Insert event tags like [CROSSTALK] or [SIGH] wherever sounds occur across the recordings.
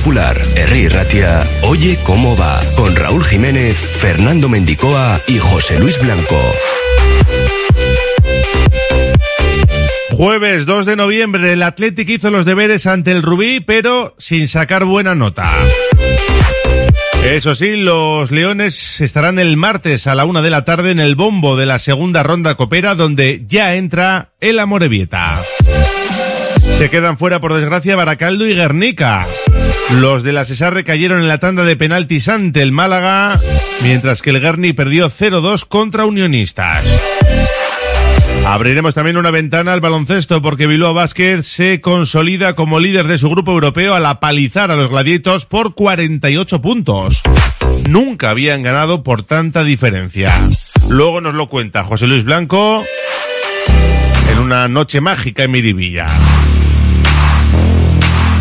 Popular, Herri Ratia, Oye cómo va, con Raúl Jiménez, Fernando Mendicoa y José Luis Blanco. Jueves 2 de noviembre, el Athletic hizo los deberes ante el Rubí, pero sin sacar buena nota. Eso sí, los Leones estarán el martes a la una de la tarde en el bombo de la segunda ronda copera, donde ya entra el Amorebieta. Se quedan fuera, por desgracia, Baracaldo y Guernica. Los de la Cesarre cayeron en la tanda de penaltis ante el Málaga, mientras que el Guerni perdió 0-2 contra Unionistas. Abriremos también una ventana al baloncesto porque Bilbao Basket se consolida como líder de su grupo europeo al apalizar a los Gladiatos por 48 puntos. Nunca habían ganado por tanta diferencia. Luego nos lo cuenta José Luis Blanco en una noche mágica en Miribilla.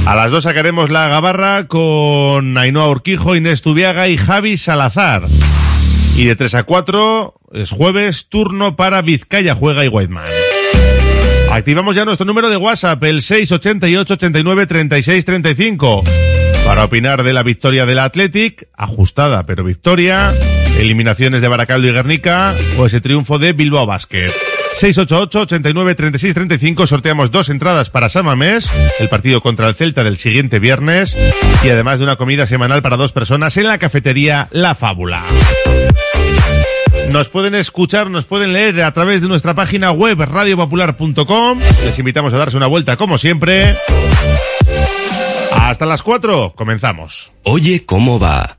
A las dos sacaremos la gabarra con Ainhoa Urquijo, Inés Tubiaga y Javi Salazar. Y de 3 a 4 es jueves, turno para Vizcaya Juega y Whiteman. Activamos ya nuestro número de WhatsApp, el 688 89 36 35. Para opinar de la victoria del Athletic, ajustada pero victoria, eliminaciones de Baracaldo y Guernica o ese triunfo de Bilbao Basket. 688 89 36 35 sorteamos dos entradas para Samamés, el partido contra el Celta del siguiente viernes y además de una comida semanal para dos personas en la cafetería La Fábula. Nos pueden escuchar, nos pueden leer a través de nuestra página web radiopopular.com. Les invitamos a darse una vuelta como siempre. Hasta las 4, comenzamos. Oye cómo va.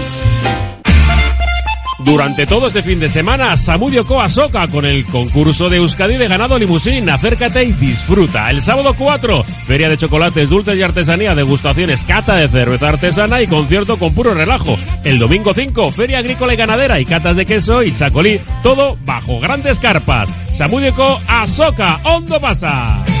Durante todo este fin de semana, Samudio Coa Soca con el concurso de Euskadi de ganado limusín. Acércate y disfruta. El sábado 4, feria de chocolates, dulces y artesanía, degustaciones, cata de cerveza artesana y concierto con puro relajo. El domingo 5, feria agrícola y ganadera y catas de queso y chacolí. Todo bajo grandes carpas. Samudio Coa Soca, Hondo pasa.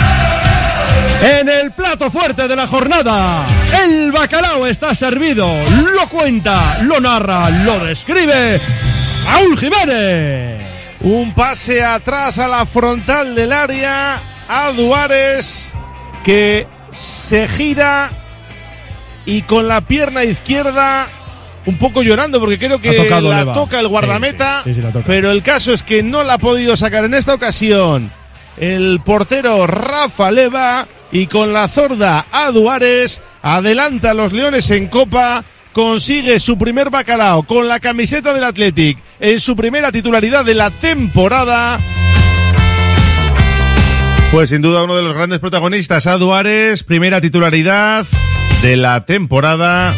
En el plato fuerte de la jornada, el bacalao está servido. Lo cuenta, lo narra, lo describe Raúl Jiménez. Un pase atrás a la frontal del área a Duárez que se gira y con la pierna izquierda un poco llorando porque creo que tocado la Leva. toca el guardameta, Sí, sí, sí, la toca. pero el caso es que no la ha podido sacar en esta ocasión el portero Rafa Leva y con la zorda a Duárez adelanta a los Leones en Copa consigue su primer bacalao con la camiseta del Athletic en su primera titularidad de la temporada. Fue sin duda uno de los grandes protagonistas, a Duárez, primera titularidad de la temporada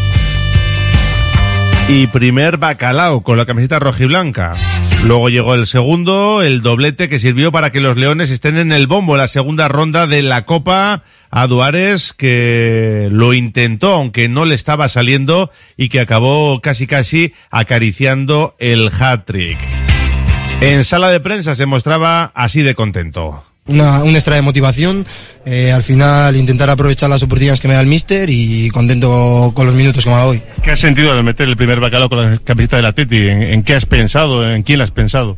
y primer bacalao con la camiseta rojiblanca. Luego llegó el segundo, el doblete que sirvió para que los Leones estén en el bombo en la segunda ronda de la Copa a Duárez que lo intentó aunque no le estaba saliendo y que acabó casi casi acariciando el hat-trick. En sala de prensa se mostraba así de contento. Una, un extra de motivación. eh, al final intentar aprovechar las oportunidades que me da el míster y contento con los minutos que me dado hoy. ¿Qué has sentido al meter el primer bacalao con la camiseta del Atleti? ¿En, en qué has pensado? ¿En quién has pensado?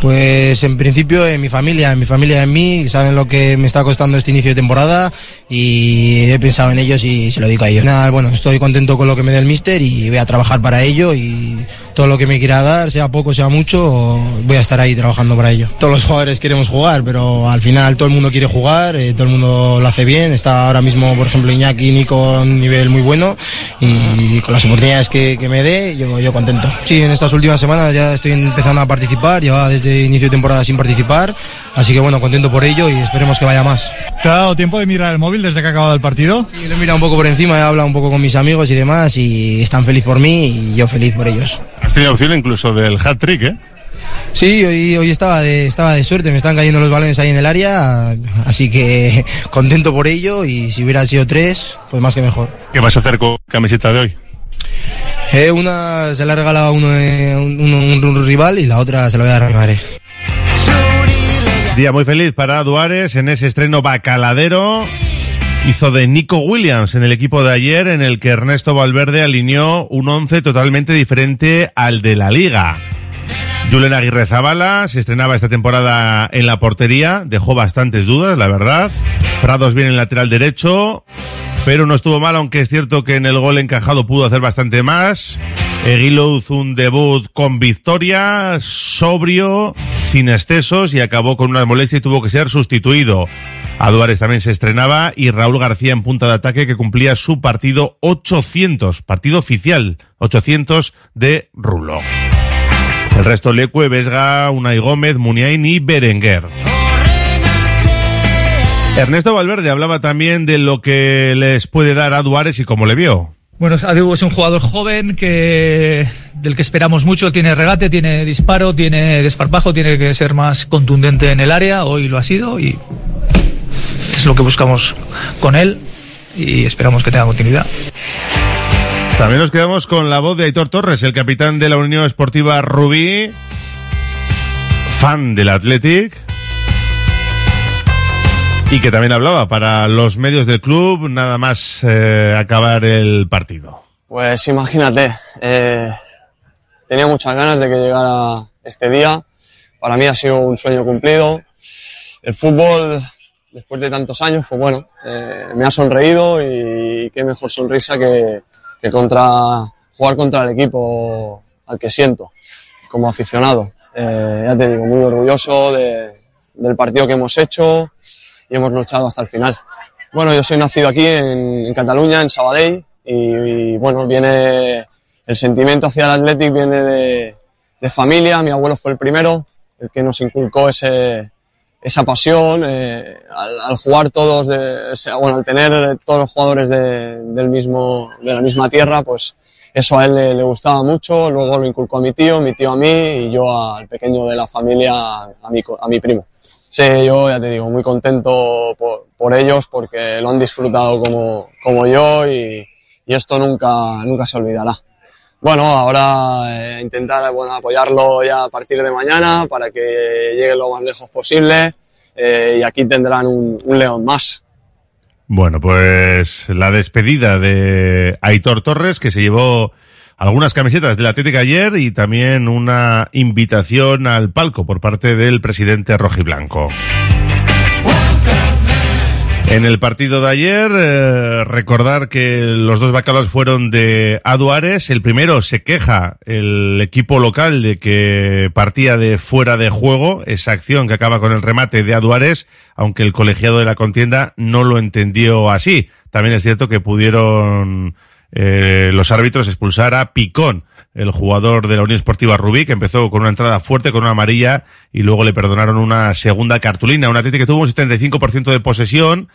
Pues en principio en mi familia, en mi familia en mí, saben lo que me está costando este inicio de temporada y he pensado en ellos y se lo digo a ellos. Nada, bueno, estoy contento con lo que me da el míster y voy a trabajar para ello y todo lo que me quiera dar, sea poco, sea mucho, voy a estar ahí trabajando para ello. Todos los jugadores queremos jugar, pero al final todo el mundo quiere jugar, eh, todo el mundo lo hace bien. Está ahora mismo, por ejemplo, Iñaki y Nico a un nivel muy bueno y con las oportunidades que, que me dé, yo, yo contento. Sí, en estas últimas semanas ya estoy empezando a participar, llevaba desde inicio de temporada sin participar, así que bueno, contento por ello y esperemos que vaya más. ¿Te ha dado tiempo de mirar el móvil desde que ha acabado el partido? Sí, lo he mirado un poco por encima, he hablado un poco con mis amigos y demás y están felices por mí y yo feliz por ellos. Has tenido opción incluso del hat-trick, ¿eh? Sí, hoy, hoy estaba, de, estaba de suerte, me están cayendo los balones ahí en el área, así que [LAUGHS] contento por ello y si hubiera sido tres, pues más que mejor. ¿Qué vas a hacer con la camiseta de hoy? Eh, una se la ha regalado a uno, un, rival y la otra se la voy a dar. Día muy feliz para Duárez en ese estreno bacaladero. Hizo de Nico Williams en el equipo de ayer en el que Ernesto Valverde alineó un once totalmente diferente al de la liga. Julen Aguirre Zabala se estrenaba esta temporada en la portería, dejó bastantes dudas, la verdad. Prados bien en lateral derecho, pero no estuvo mal, aunque es cierto que en el gol encajado pudo hacer bastante más. Eguilouz un debut con victoria, sobrio, sin excesos y acabó con una molestia y tuvo que ser sustituido. Aduares también se estrenaba y Raúl García en punta de ataque que cumplía su partido 800, partido oficial, 800 de Rulo. El resto Lecue, Vesga, Unai Gómez, Muniain y Berenguer. Ernesto Valverde hablaba también de lo que les puede dar a Duárez y cómo le vio. Bueno, Adu es un jugador joven que del que esperamos mucho. Tiene regate, tiene disparo, tiene desparpajo, tiene que ser más contundente en el área. Hoy lo ha sido y es lo que buscamos con él y esperamos que tenga continuidad. También nos quedamos con la voz de Aitor Torres, el capitán de la Unión Esportiva Rubí, fan del Athletic, y que también hablaba para los medios del club nada más eh, acabar el partido. Pues imagínate, eh, tenía muchas ganas de que llegara este día. Para mí ha sido un sueño cumplido. El fútbol, después de tantos años, pues bueno, eh, me ha sonreído y qué mejor sonrisa que, que contra jugar contra el equipo al que siento como aficionado. Eh, ya te digo, muy orgulloso de- del partido que hemos hecho y hemos luchado hasta el final. Bueno, yo soy nacido aquí en, en Cataluña, en Sabadell, y, y, bueno, viene el sentimiento hacia el Athletic viene de, de familia. Mi abuelo fue el primero, el que nos inculcó ese, esa pasión, eh, al, al jugar todos, de, bueno, al tener todos los jugadores de, del mismo, de la misma tierra, pues eso a él le, le gustaba mucho, luego lo inculcó a mi tío, mi tío a mí y yo al pequeño de la familia, a mi, a mi primo. Sí, yo ya te digo, muy contento por, ellos porque lo han disfrutado como, como yo y, esto nunca, nunca se olvidará. Bueno, ahora eh, intentar bueno, apoyarlo ya a partir de mañana para que llegue lo más lejos posible eh, y aquí tendrán un león más. Bueno, pues la despedida de Aitor Torres, que se llevó algunas camisetas del Atlético ayer y también una invitación al palco por parte del presidente rojiblanco. En el partido de ayer, eh, recordar que los dos bacalaos fueron de Aduares. El primero se queja el equipo local de que partía de fuera de juego esa acción que acaba con el remate de Aduares, aunque el colegiado de la contienda no lo entendió así. También es cierto que pudieron eh, los árbitros expulsar a Picón, el jugador de la Unión Esportiva Rubí, que empezó con una entrada fuerte, con una amarilla, y luego le perdonaron una segunda cartulina. Un Atlético que tuvo un 75% de posesión,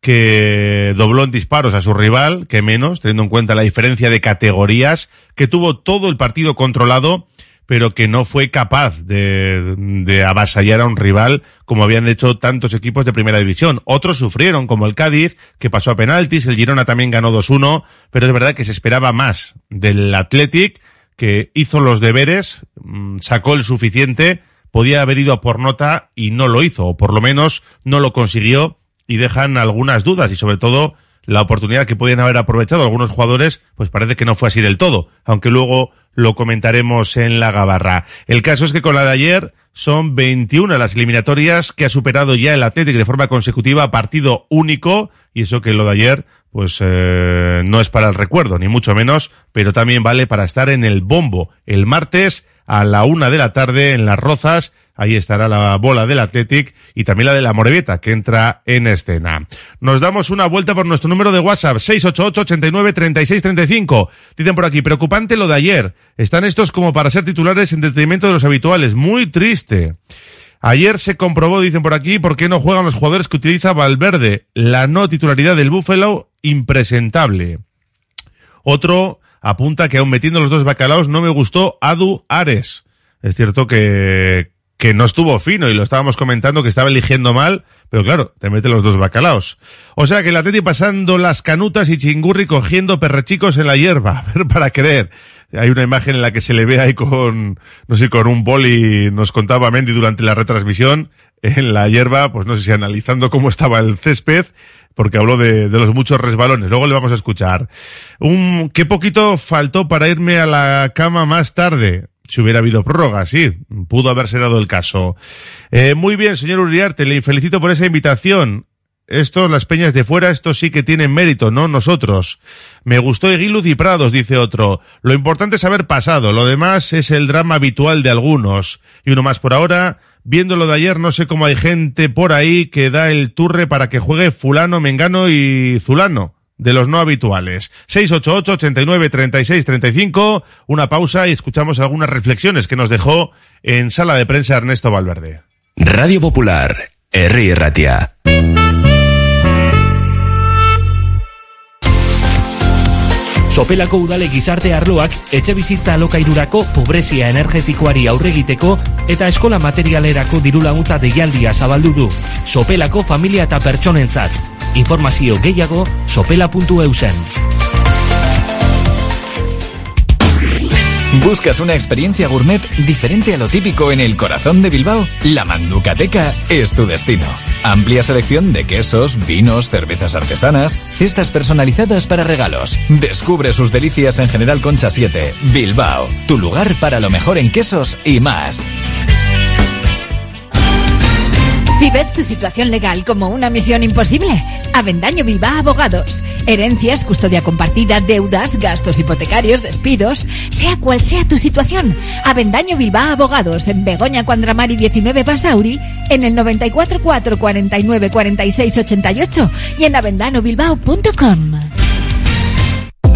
que dobló en disparos a su rival, que menos, teniendo en cuenta la diferencia de categorías, que tuvo todo el partido controlado, pero que no fue capaz de, de avasallar a un rival como habían hecho tantos equipos de primera división. Otros sufrieron, como el Cádiz, que pasó a penaltis, el Girona también ganó 2-1, pero es verdad que se esperaba más del Athletic, que hizo los deberes, mm, sacó el suficiente, podía haber ido por nota y no lo hizo, o por lo menos no lo consiguió, y dejan algunas dudas y sobre todo la oportunidad que podían haber aprovechado algunos jugadores, pues parece que no fue así del todo, aunque luego lo comentaremos en la gabarra. El caso es que con la de ayer son 21 las eliminatorias que ha superado ya el Athletic de forma consecutiva partido único, y eso que lo de ayer pues eh, no es para el recuerdo, ni mucho menos, pero también vale para estar en el bombo el martes a la una de la tarde en Las Rozas. Ahí estará la bola del Athletic y también la de la Moreveta que entra en escena. Nos damos una vuelta por nuestro número de WhatsApp 688-89-3635. Dicen por aquí, preocupante lo de ayer. Están estos como para ser titulares en detrimento de los habituales. Muy triste. Ayer se comprobó, dicen por aquí, por qué no juegan los jugadores que utiliza Valverde. La no titularidad del Buffalo, impresentable. Otro apunta que aún metiendo los dos bacalaos no me gustó Adu Ares. Es cierto que, que no estuvo fino y lo estábamos comentando que estaba eligiendo mal, pero claro, te mete los dos bacalaos. O sea que el Atleti pasando las canutas y chingurri cogiendo perrechicos en la hierba, [LAUGHS] para creer. Hay una imagen en la que se le ve ahí con, no sé, con un boli, nos contaba Mendy durante la retransmisión, en la hierba, pues no sé si analizando cómo estaba el césped, porque habló de, de los muchos resbalones. Luego le vamos a escuchar. Un, qué poquito faltó para irme a la cama más tarde. Si hubiera habido prórroga, sí, pudo haberse dado el caso. Eh, muy bien, señor Uriarte, le felicito por esa invitación. Estos, las peñas de fuera, estos sí que tienen mérito, no nosotros. Me gustó Eguiluz y Prados, dice otro. Lo importante es haber pasado, lo demás es el drama habitual de algunos. Y uno más por ahora, viendo lo de ayer, no sé cómo hay gente por ahí que da el turre para que juegue fulano, mengano y zulano. De los no habituales. 688-89-36-35. Una pausa y escuchamos algunas reflexiones que nos dejó en sala de prensa Ernesto Valverde. Radio Popular, R. Ratia. Sopelako udale gizarte arloak etxe bizitza alokairurako pobrezia energetikoari aurregiteko eta eskola materialerako diru laguntza deialdia zabaldu du. Sopelako familia eta pertsonentzat. Informazio gehiago sopela.eusen. ¿Buscas una experiencia gourmet diferente a lo típico en el corazón de Bilbao? La Manducateca es tu destino. Amplia selección de quesos, vinos, cervezas artesanas, cestas personalizadas para regalos. Descubre sus delicias en General Concha 7, Bilbao, tu lugar para lo mejor en quesos y más. Si ves tu situación legal como una misión imposible, Avendaño Bilbao Abogados. Herencias, custodia compartida, deudas, gastos hipotecarios, despidos, sea cual sea tu situación. Avendaño Bilbao Abogados en Begoña Cuandramari 19 Basauri, en el 94 4 49 46 88 y en avendanobilbao.com.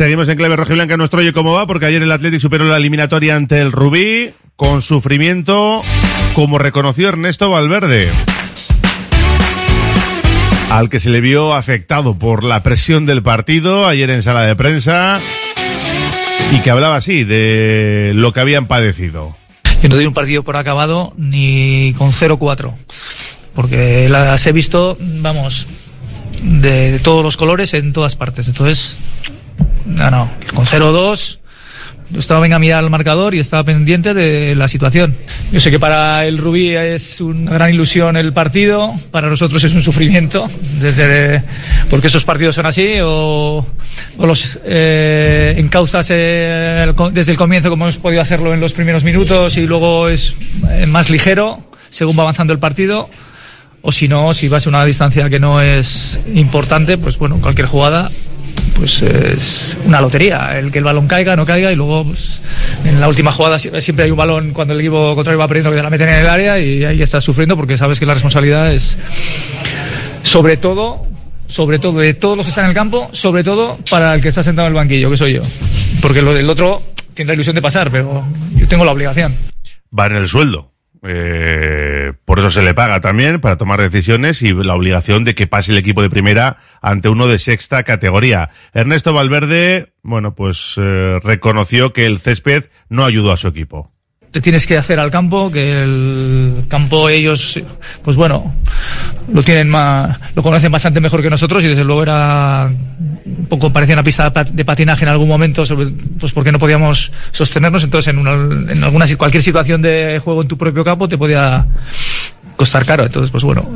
Seguimos en clave rojiblanca nuestro oye cómo va, porque ayer el Athletic superó la eliminatoria ante el Rubí con sufrimiento, como reconoció Ernesto Valverde, al que se le vio afectado por la presión del partido ayer en sala de prensa y que hablaba así de lo que habían padecido. Yo no doy un partido por acabado ni con 0-4, porque las he visto, vamos, de todos los colores en todas partes. Entonces, no, no, con 0-2 yo estaba venga a mirar el marcador y estaba pendiente de la situación. Yo sé que para el Rubí es una gran ilusión el partido, para nosotros es un sufrimiento, desde porque esos partidos son así o, los eh, encauzas eh, desde el comienzo como hemos podido hacerlo en los primeros minutos y luego es eh, más ligero según va avanzando el partido. O si no, si vas a una distancia que no es importante, pues bueno, cualquier jugada pues es una lotería. El que el balón caiga, no caiga y luego pues, en la última jugada siempre hay un balón cuando el equipo contrario va perdiendo que te la meten en el área y ahí estás sufriendo porque sabes que la responsabilidad es sobre todo, sobre todo de todos los que están en el campo, sobre todo para el que está sentado en el banquillo, que soy yo. Porque lo del otro tiene la ilusión de pasar, pero yo tengo la obligación. Va en el sueldo. Eh, por eso se le paga también para tomar decisiones y la obligación de que pase el equipo de primera ante uno de sexta categoría. Ernesto Valverde, bueno, pues eh, reconoció que el césped no ayudó a su equipo te tienes que hacer al campo, que el campo ellos, pues bueno, lo tienen más, lo conocen bastante mejor que nosotros y desde luego era un poco parecía una pista de patinaje en algún momento, sobre, pues porque no podíamos sostenernos, entonces en, una, en alguna cualquier situación de juego en tu propio campo te podía costar caro. Entonces, pues bueno,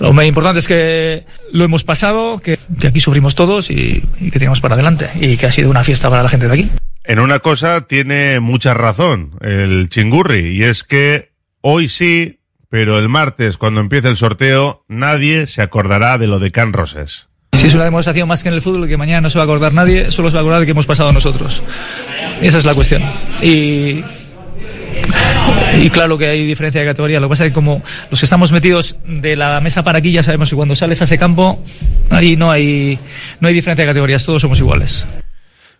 lo más importante es que lo hemos pasado, que, aquí sufrimos todos y, y que tiramos para adelante y que ha sido una fiesta para la gente de aquí. En una cosa tiene mucha razón el chingurri, y es que hoy sí, pero el martes, cuando empiece el sorteo, nadie se acordará de lo de Can Roses. Si es una demostración más que en el fútbol, que mañana no se va a acordar nadie, solo se va a acordar de que hemos pasado nosotros. Esa es la cuestión. Y, y claro que hay diferencia de categoría. Lo que pasa es que como los que estamos metidos de la mesa para aquí ya sabemos que cuando sales a ese campo, ahí no hay, no hay diferencia de categorías, todos somos iguales.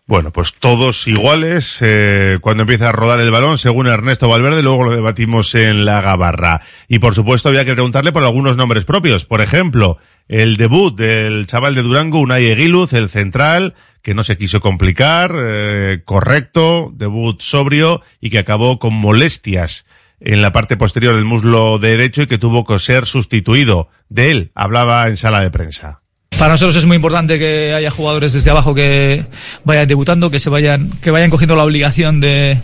Bueno, pues todos iguales eh, cuando empieza a rodar el balón, según Ernesto Valverde, luego lo debatimos en la gabarra. Y por supuesto había que preguntarle por algunos nombres propios. Por ejemplo, el debut del chaval de Durango, Unai Eguiluz, el central, que no se quiso complicar, eh, correcto, debut sobrio y que acabó con molestias en la parte posterior del muslo derecho y que tuvo que ser sustituido. De él hablaba en sala de prensa. Para nosotros es muy importante que haya jugadores desde abajo que vayan debutando, que se vayan, que vayan cogiendo la obligación de,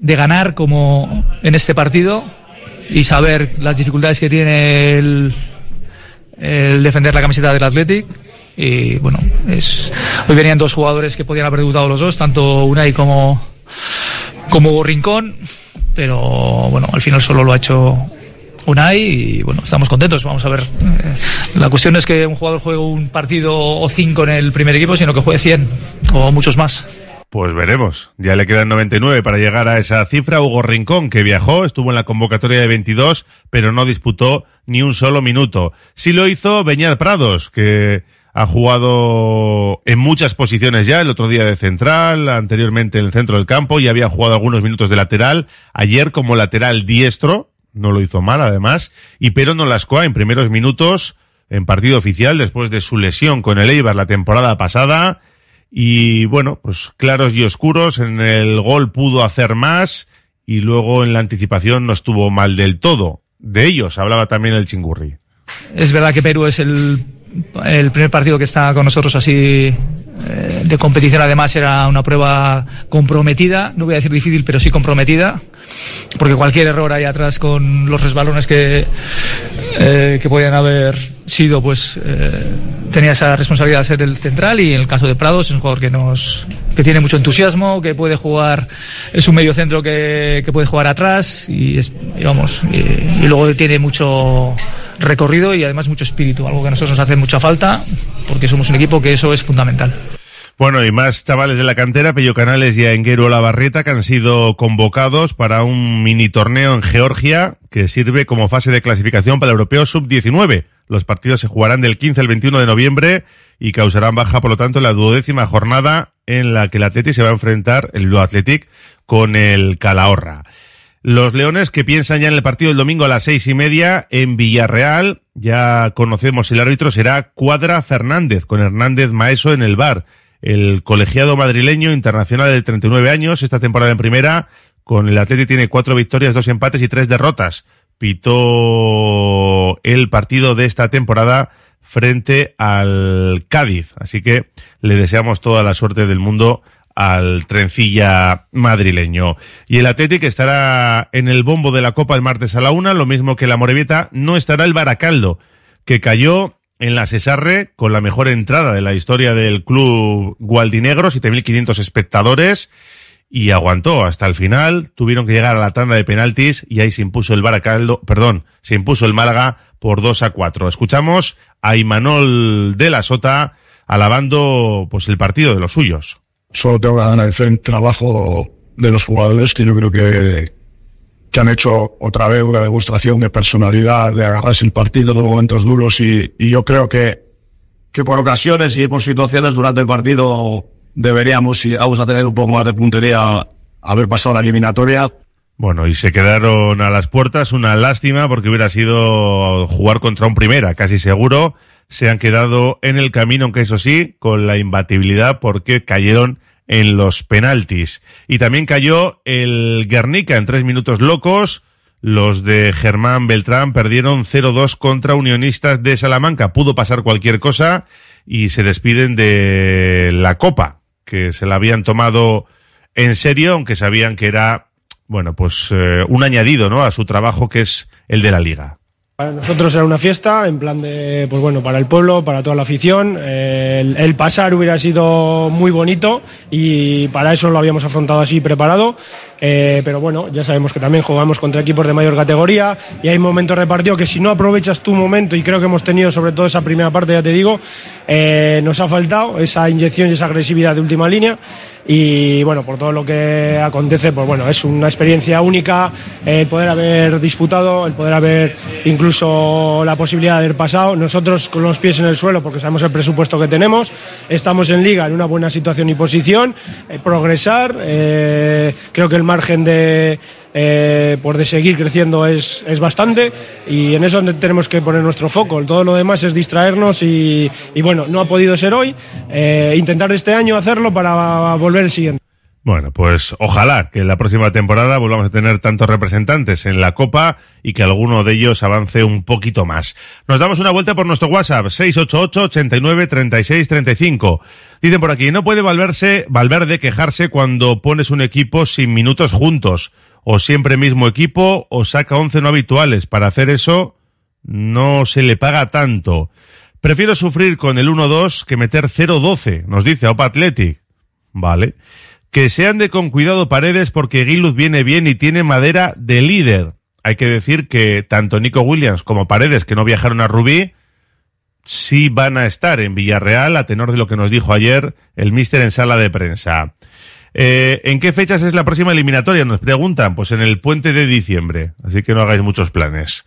de ganar como en este partido y saber las dificultades que tiene el, el defender la camiseta del Athletic. Y bueno, es, hoy venían dos jugadores que podían haber debutado los dos, tanto Unai como, como Rincón, pero bueno, al final solo lo ha hecho Unai y bueno, estamos contentos. Vamos a ver. Eh, la cuestión es que un jugador juegue un partido o cinco en el primer equipo, sino que juegue 100 o muchos más. Pues veremos. Ya le quedan 99 para llegar a esa cifra. Hugo Rincón, que viajó, estuvo en la convocatoria de 22, pero no disputó ni un solo minuto. Sí lo hizo Beñat Prados, que ha jugado en muchas posiciones ya, el otro día de central, anteriormente en el centro del campo y había jugado algunos minutos de lateral. Ayer como lateral diestro, no lo hizo mal además, y Pero Nolascoa en primeros minutos en partido oficial después de su lesión con el Eibar la temporada pasada. Y bueno, pues claros y oscuros, en el gol pudo hacer más y luego en la anticipación no estuvo mal del todo. De ellos hablaba también el chingurri. Es verdad que Perú es el el primer partido que está con nosotros así eh, de competición además era una prueba comprometida, no voy a decir difícil, pero sí comprometida, porque cualquier error ahí atrás con los resbalones que, eh, que podían haber sido, pues eh, tenía esa responsabilidad de ser el central. Y en el caso de Prados es un jugador que nos que tiene mucho entusiasmo, que puede jugar, es un medio centro que, que puede jugar atrás y, vamos, y luego tiene mucho recorrido y además mucho espíritu, algo que a nosotros nos hace mucha falta porque somos un equipo que eso es fundamental. Bueno, y más chavales de la cantera, Pello Canales y Enguero Lavarrieta, que han sido convocados para un mini torneo en Georgia que sirve como fase de clasificación para el Europeo Sub-19. Los partidos se jugarán del 15 al 21 de noviembre y causarán baja, por lo tanto, la duodécima jornada en la que el Athletic se va a enfrentar, el Athletic, con el Calahorra. Los Leones que piensan ya en el partido del domingo a las seis y media en Villarreal. Ya conocemos el árbitro será Cuadra Fernández, con Hernández Maeso en el bar. El colegiado madrileño internacional de 39 años, esta temporada en primera, con el Atleti tiene cuatro victorias, dos empates y tres derrotas. Pitó el partido de esta temporada frente al Cádiz. Así que le deseamos toda la suerte del mundo al trencilla madrileño. Y el Atlético estará en el bombo de la Copa el martes a la una, lo mismo que la Morevieta, no estará el Baracaldo, que cayó en la Cesarre con la mejor entrada de la historia del club Gualdinegro, 7.500 espectadores, y aguantó hasta el final, tuvieron que llegar a la tanda de penaltis y ahí se impuso el Baracaldo, perdón, se impuso el Málaga por 2 a 4. Escuchamos a Imanol de la Sota alabando pues el partido de los suyos solo tengo que agradecer el trabajo de los jugadores que yo creo que, que han hecho otra vez una demostración de personalidad, de agarrarse el partido en momentos duros y, y yo creo que, que por ocasiones y por situaciones durante el partido deberíamos, y vamos a tener un poco más de puntería, haber pasado la eliminatoria. Bueno, y se quedaron a las puertas, una lástima porque hubiera sido jugar contra un primera, casi seguro se han quedado en el camino, aunque eso sí, con la imbatibilidad porque cayeron en los penaltis. Y también cayó el Guernica en tres minutos locos. Los de Germán Beltrán perdieron 0-2 contra Unionistas de Salamanca. Pudo pasar cualquier cosa y se despiden de la Copa, que se la habían tomado en serio, aunque sabían que era, bueno, pues eh, un añadido, ¿no? A su trabajo que es el de la Liga. Para nosotros era una fiesta, en plan de, pues bueno, para el pueblo, para toda la afición. El, pasar hubiera sido muy bonito y para eso lo habíamos afrontado así, preparado. Eh, pero bueno, ya sabemos que también jugamos contra equipos de mayor categoría y hay momentos de partido que si no aprovechas tu momento, y creo que hemos tenido sobre todo esa primera parte, ya te digo, eh, nos ha faltado esa inyección y esa agresividad de última línea y bueno, por todo lo que acontece, pues bueno, es una experiencia única el poder haber disputado, el poder haber incluso la posibilidad de haber pasado. Nosotros con los pies en el suelo, porque sabemos el presupuesto que tenemos, estamos en liga en una buena situación y posición, eh, progresar, eh, creo que el margen de, eh, por de seguir creciendo es, es, bastante y en eso tenemos que poner nuestro foco. Todo lo demás es distraernos y, y bueno, no ha podido ser hoy. Eh, intentar este año hacerlo para volver el siguiente. Bueno, pues ojalá que en la próxima temporada volvamos a tener tantos representantes en la Copa y que alguno de ellos avance un poquito más. Nos damos una vuelta por nuestro WhatsApp, 688 89 36 35. Dicen por aquí, no puede Valverse, Valverde quejarse cuando pones un equipo sin minutos juntos, o siempre mismo equipo, o saca 11 no habituales. Para hacer eso, no se le paga tanto. Prefiero sufrir con el 1-2 que meter 0-12, nos dice Opa Athletic. Vale que se ande con cuidado paredes porque Giluz viene bien y tiene madera de líder. Hay que decir que tanto Nico Williams como Paredes, que no viajaron a Rubí, sí van a estar en Villarreal, a tenor de lo que nos dijo ayer el míster en sala de prensa. Eh, ¿En qué fechas es la próxima eliminatoria? Nos preguntan. Pues en el puente de diciembre. Así que no hagáis muchos planes.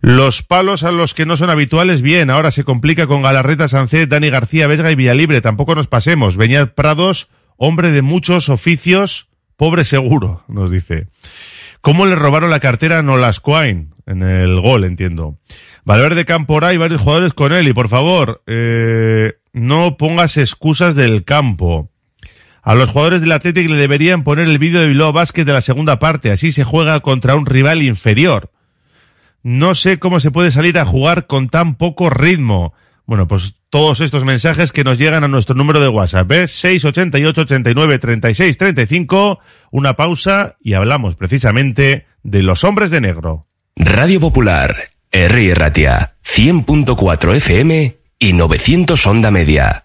Los palos a los que no son habituales, bien. Ahora se complica con Galarreta, Sancet, Dani García, Vesga y Villalibre. Tampoco nos pasemos. Beñat Prados, hombre de muchos oficios, pobre seguro, nos dice. ¿Cómo le robaron la cartera a Nolascoain? En el gol, entiendo. Valverde Campora y varios jugadores con él. Y por favor, eh, no pongas excusas del campo. A los jugadores del Athletic le deberían poner el vídeo de Bilbao Basket de la segunda parte. Así se juega contra un rival inferior. No sé cómo se puede salir a jugar con tan poco ritmo. Bueno, pues todos estos mensajes que nos llegan a nuestro número de WhatsApp, ¿eh? 688 89 36 35, una pausa y hablamos precisamente de los hombres de negro. Radio Popular, R. Ratia, 100.4 FM y 900 Onda Media.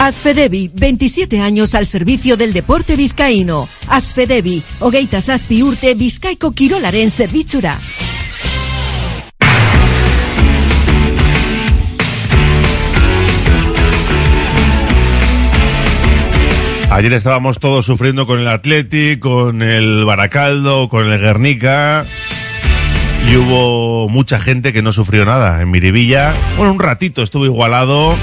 Asfedevi, 27 años al servicio del deporte vizcaíno. Asfedevi, hogeita zazpi urte bizkaiko kirolaren zerbitzura. Ayer estábamos todos sufriendo con el Athletic, con el Baracaldo, con el Guernica. Y hubo mucha gente que no sufrió nada en Miribilla. Bueno, un ratito estuvo igualado.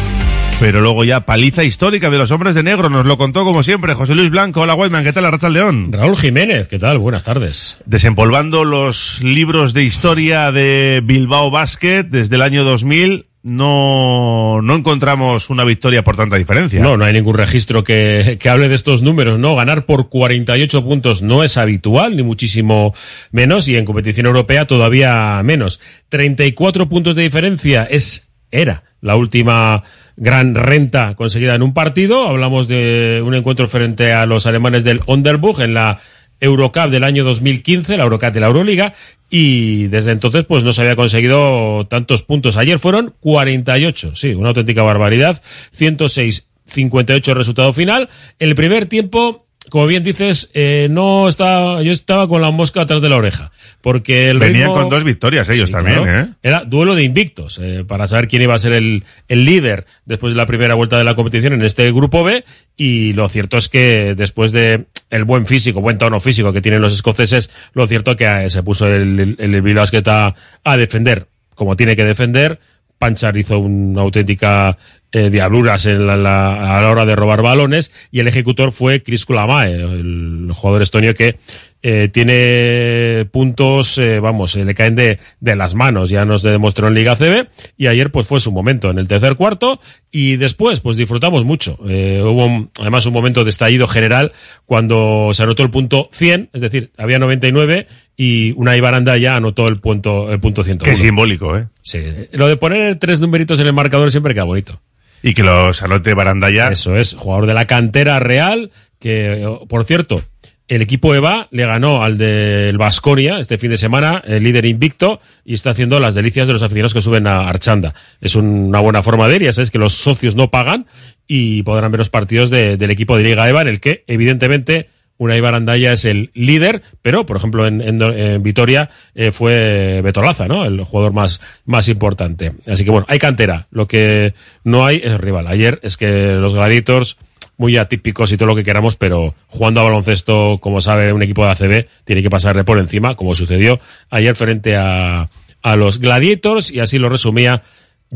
Pero luego ya paliza histórica de los hombres de negro, nos lo contó como siempre José Luis Blanco. Hola Whiteman, ¿qué tal Arracha León? Raúl Jiménez, ¿qué tal? Buenas tardes. Desempolvando los libros de historia de Bilbao Basket desde el año 2000, no, no encontramos una victoria por tanta diferencia. No, no hay ningún registro que, que hable de estos números, ¿no? Ganar por 48 puntos no es habitual, ni muchísimo menos, y en competición europea todavía menos. 34 puntos de diferencia es, era la última gran renta conseguida en un partido. Hablamos de un encuentro frente a los alemanes del Onderburg en la Eurocup del año 2015, la Eurocup de la Euroliga, y desde entonces pues no se había conseguido tantos puntos. Ayer fueron 48, sí, una auténtica barbaridad, 106 58 resultado final. El primer tiempo como bien dices, eh, no estaba, yo estaba con la mosca atrás de la oreja, porque el Venían ritmo- con dos victorias ellos Sí, también, claro. ¿eh? Era duelo de invictos, eh, para saber quién iba a ser el, el líder después de la primera vuelta de la competición en este grupo B, y lo cierto es que después de el buen físico, buen tono físico que tienen los escoceses, lo cierto que eh, se puso el, el, el a, a defender, como tiene que defender, Panchar hizo una auténtica eh, diabluras en la, la- a la hora de robar balones y el ejecutor fue Chris Kulamae, el jugador estonio que eh, tiene puntos, eh, vamos, eh, le caen de, de las manos, ya nos demostró en Liga CB y ayer pues fue su momento en el tercer cuarto y después pues disfrutamos mucho. Eh, hubo un- además un momento de estallido general cuando se anotó el punto 100, es decir, había 99 y una Ibaranda ya anotó el punto, el punto 101. Qué simbólico, ¿eh? Sí, lo de poner tres numeritos en el marcador siempre queda bonito. Y que los anote Baranda ya. Eso es, jugador de la cantera real, que, eh, por cierto, el equipo EVA le ganó al del Vasconia este fin de semana, el líder invicto, y está haciendo las delicias de los aficionados que suben a Archanda. Es una buena forma de ir, ya sabes que los socios no pagan y podrán ver los partidos de- del equipo de Liga EVA, en el que, evidentemente, Unai Barandaya es el líder, pero, por ejemplo, en, en- Vitoria eh, fue Beto Laza, ¿no? El jugador más, más importante. Así que, bueno, hay cantera. Lo que no hay es rival. Ayer es que los Gladiators muy atípicos y todo lo que queramos, pero jugando a baloncesto, como sabe un equipo de ACB, tiene que pasarle por encima, como sucedió ayer frente a, a los Gladiators, y así lo resumía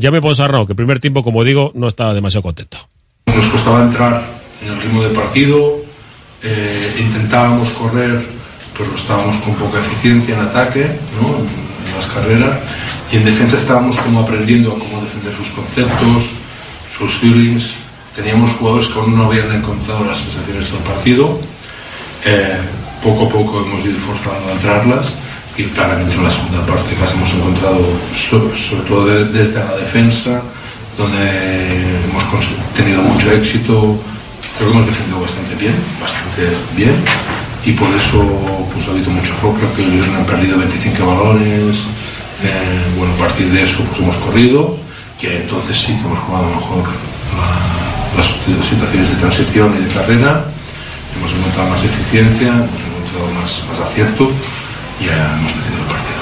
Jaime Ponsarnau, que el primer tiempo, como digo, no estaba demasiado contento. Nos costaba entrar en el ritmo de partido, eh, intentábamos correr, pero estábamos con poca eficiencia en ataque, en, las carreras, y en defensa estábamos como aprendiendo a cómo defender sus conceptos, sus feelings. Teníamos jugadores que aún no habían encontrado las sensaciones del partido. Eh, poco a poco hemos ido forzando a entrarlas y claramente en la segunda parte las hemos encontrado so- sobre todo de- desde la defensa donde hemos tenido mucho éxito creo que hemos defendido bastante bien bastante bien y por eso pues ha habido mucho juego creo que ellos han perdido 25 balones eh, bueno a partir de eso pues hemos corrido que entonces sí que hemos jugado mejor la- las situaciones de transición y de carrera hemos encontrado más eficiencia, hemos encontrado más, más acierto y ya hemos decidido el partido.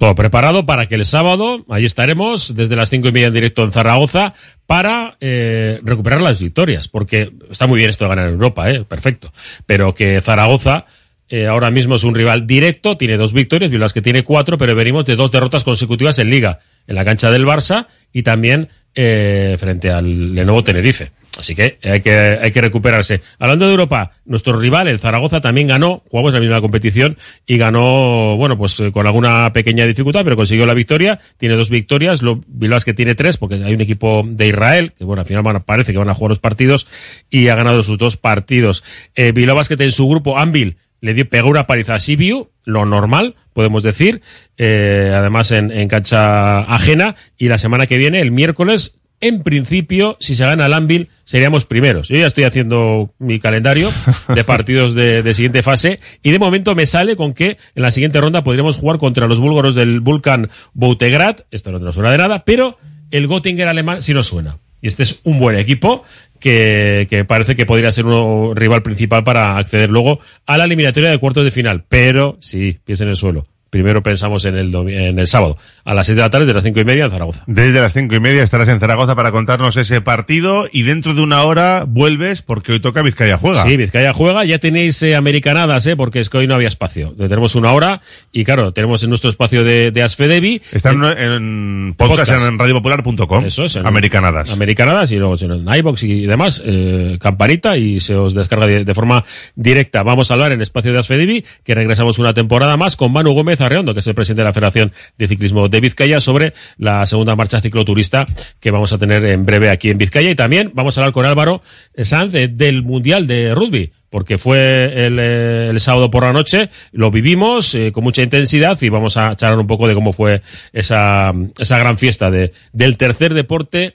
Todo preparado para que el sábado, ahí estaremos, desde las cinco y media en directo en Zaragoza, para eh, recuperar las victorias. Porque está muy bien esto de ganar en Europa, ¿eh? perfecto. Pero que Zaragoza eh, ahora mismo es un rival directo, tiene dos victorias, las que tiene cuatro, pero venimos de dos derrotas consecutivas en Liga, en la cancha del Barça y también eh, frente al Lenovo Tenerife. Así que hay que hay que recuperarse. Hablando de Europa, nuestro rival, el Zaragoza, también ganó, jugamos la misma competición y ganó, bueno, pues eh, con alguna pequeña dificultad, pero consiguió la victoria. Tiene dos victorias, lo Bilbao que tiene tres, porque hay un equipo de Israel, que bueno, al final van parece que van a jugar los partidos, y ha ganado sus dos partidos. Eh, Bilbao Basket en su grupo, Anvil, le dio, pegó una paliza a Sibiu, lo normal, podemos decir, eh, además en, en cancha ajena, y la semana que viene, el miércoles, en principio, si se gana el Anvil, seríamos primeros. Yo ya estoy haciendo mi calendario [LAUGHS] de partidos de, de siguiente fase y de momento me sale con que en la siguiente ronda podríamos jugar contra los búlgaros del Vulcan Boutegrad. Esto no nos suena de nada, pero el Göttingen alemán sí nos suena. Y este es un buen equipo que, que parece que podría ser un rival principal para acceder luego a la eliminatoria de cuartos de final. Pero sí, pies en el suelo. Primero pensamos en el, en el sábado, a las seis de la tarde, de las cinco y media en Zaragoza. Desde las cinco y media estarás en Zaragoza para contarnos ese partido y dentro de una hora vuelves porque hoy toca Vizcaya Juega. Sí, Vizcaya juega. Ya tenéis eh, americanadas, ¿eh? porque es que hoy no había espacio. Tenemos una hora y claro, tenemos en nuestro espacio de, de Asfedevi. Está en, en podcast, Podcast. en radiopopular.com. Eso es. en- Americanadas. Americanadas y luego en iBox y demás, eh, campanita y se os descarga de, de forma directa. Vamos a hablar en espacio de Asfedivi, que regresamos una temporada más con Manu Gómez Arreondo, que es el presidente de la Federación de Ciclismo de Vizcaya, sobre la segunda marcha cicloturista que vamos a tener en breve aquí en Vizcaya. Y también vamos a hablar con Álvaro Sanz de- del Mundial de Rugby porque fue el, eh, el sábado por la noche, lo vivimos eh, con mucha intensidad y vamos a charlar un poco de cómo fue esa, esa gran fiesta de, del tercer deporte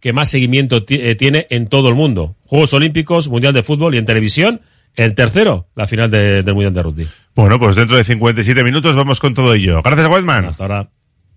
que más seguimiento eh, tiene en todo el mundo. Juegos Olímpicos, Mundial de Fútbol y en televisión, el tercero, la final de- del Mundial de Rugby. Bueno, pues dentro de 57 minutos vamos con todo ello. Gracias, Weidman. Hasta ahora.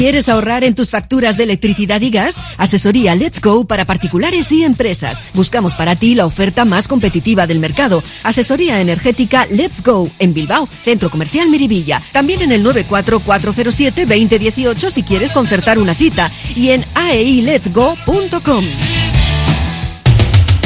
¿Quieres ahorrar en tus facturas de electricidad y gas? Asesoría Let's Go para particulares y empresas. Buscamos para ti la oferta más competitiva del mercado. Asesoría energética Let's Go en Bilbao, Centro Comercial Miribilla. También en el 94407-2018 si quieres concertar una cita. Y en aeiletsgo.com.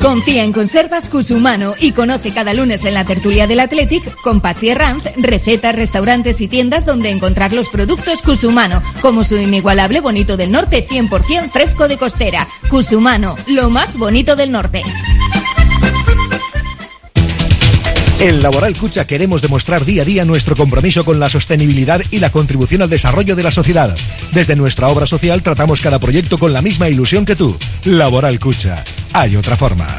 Confía en Conservas Cusumano y conoce cada lunes en la tertulia del Athletic con Patsy Ranz recetas, restaurantes y tiendas donde encontrar los productos Cusumano, como su inigualable bonito del norte 100% fresco de costera. Cusumano, lo más bonito del norte. En Laboral Cucha queremos demostrar día a día nuestro compromiso con la sostenibilidad y la contribución al desarrollo de la sociedad. Desde nuestra obra social tratamos cada proyecto con la misma ilusión que tú. Laboral Cucha. Hay otra forma.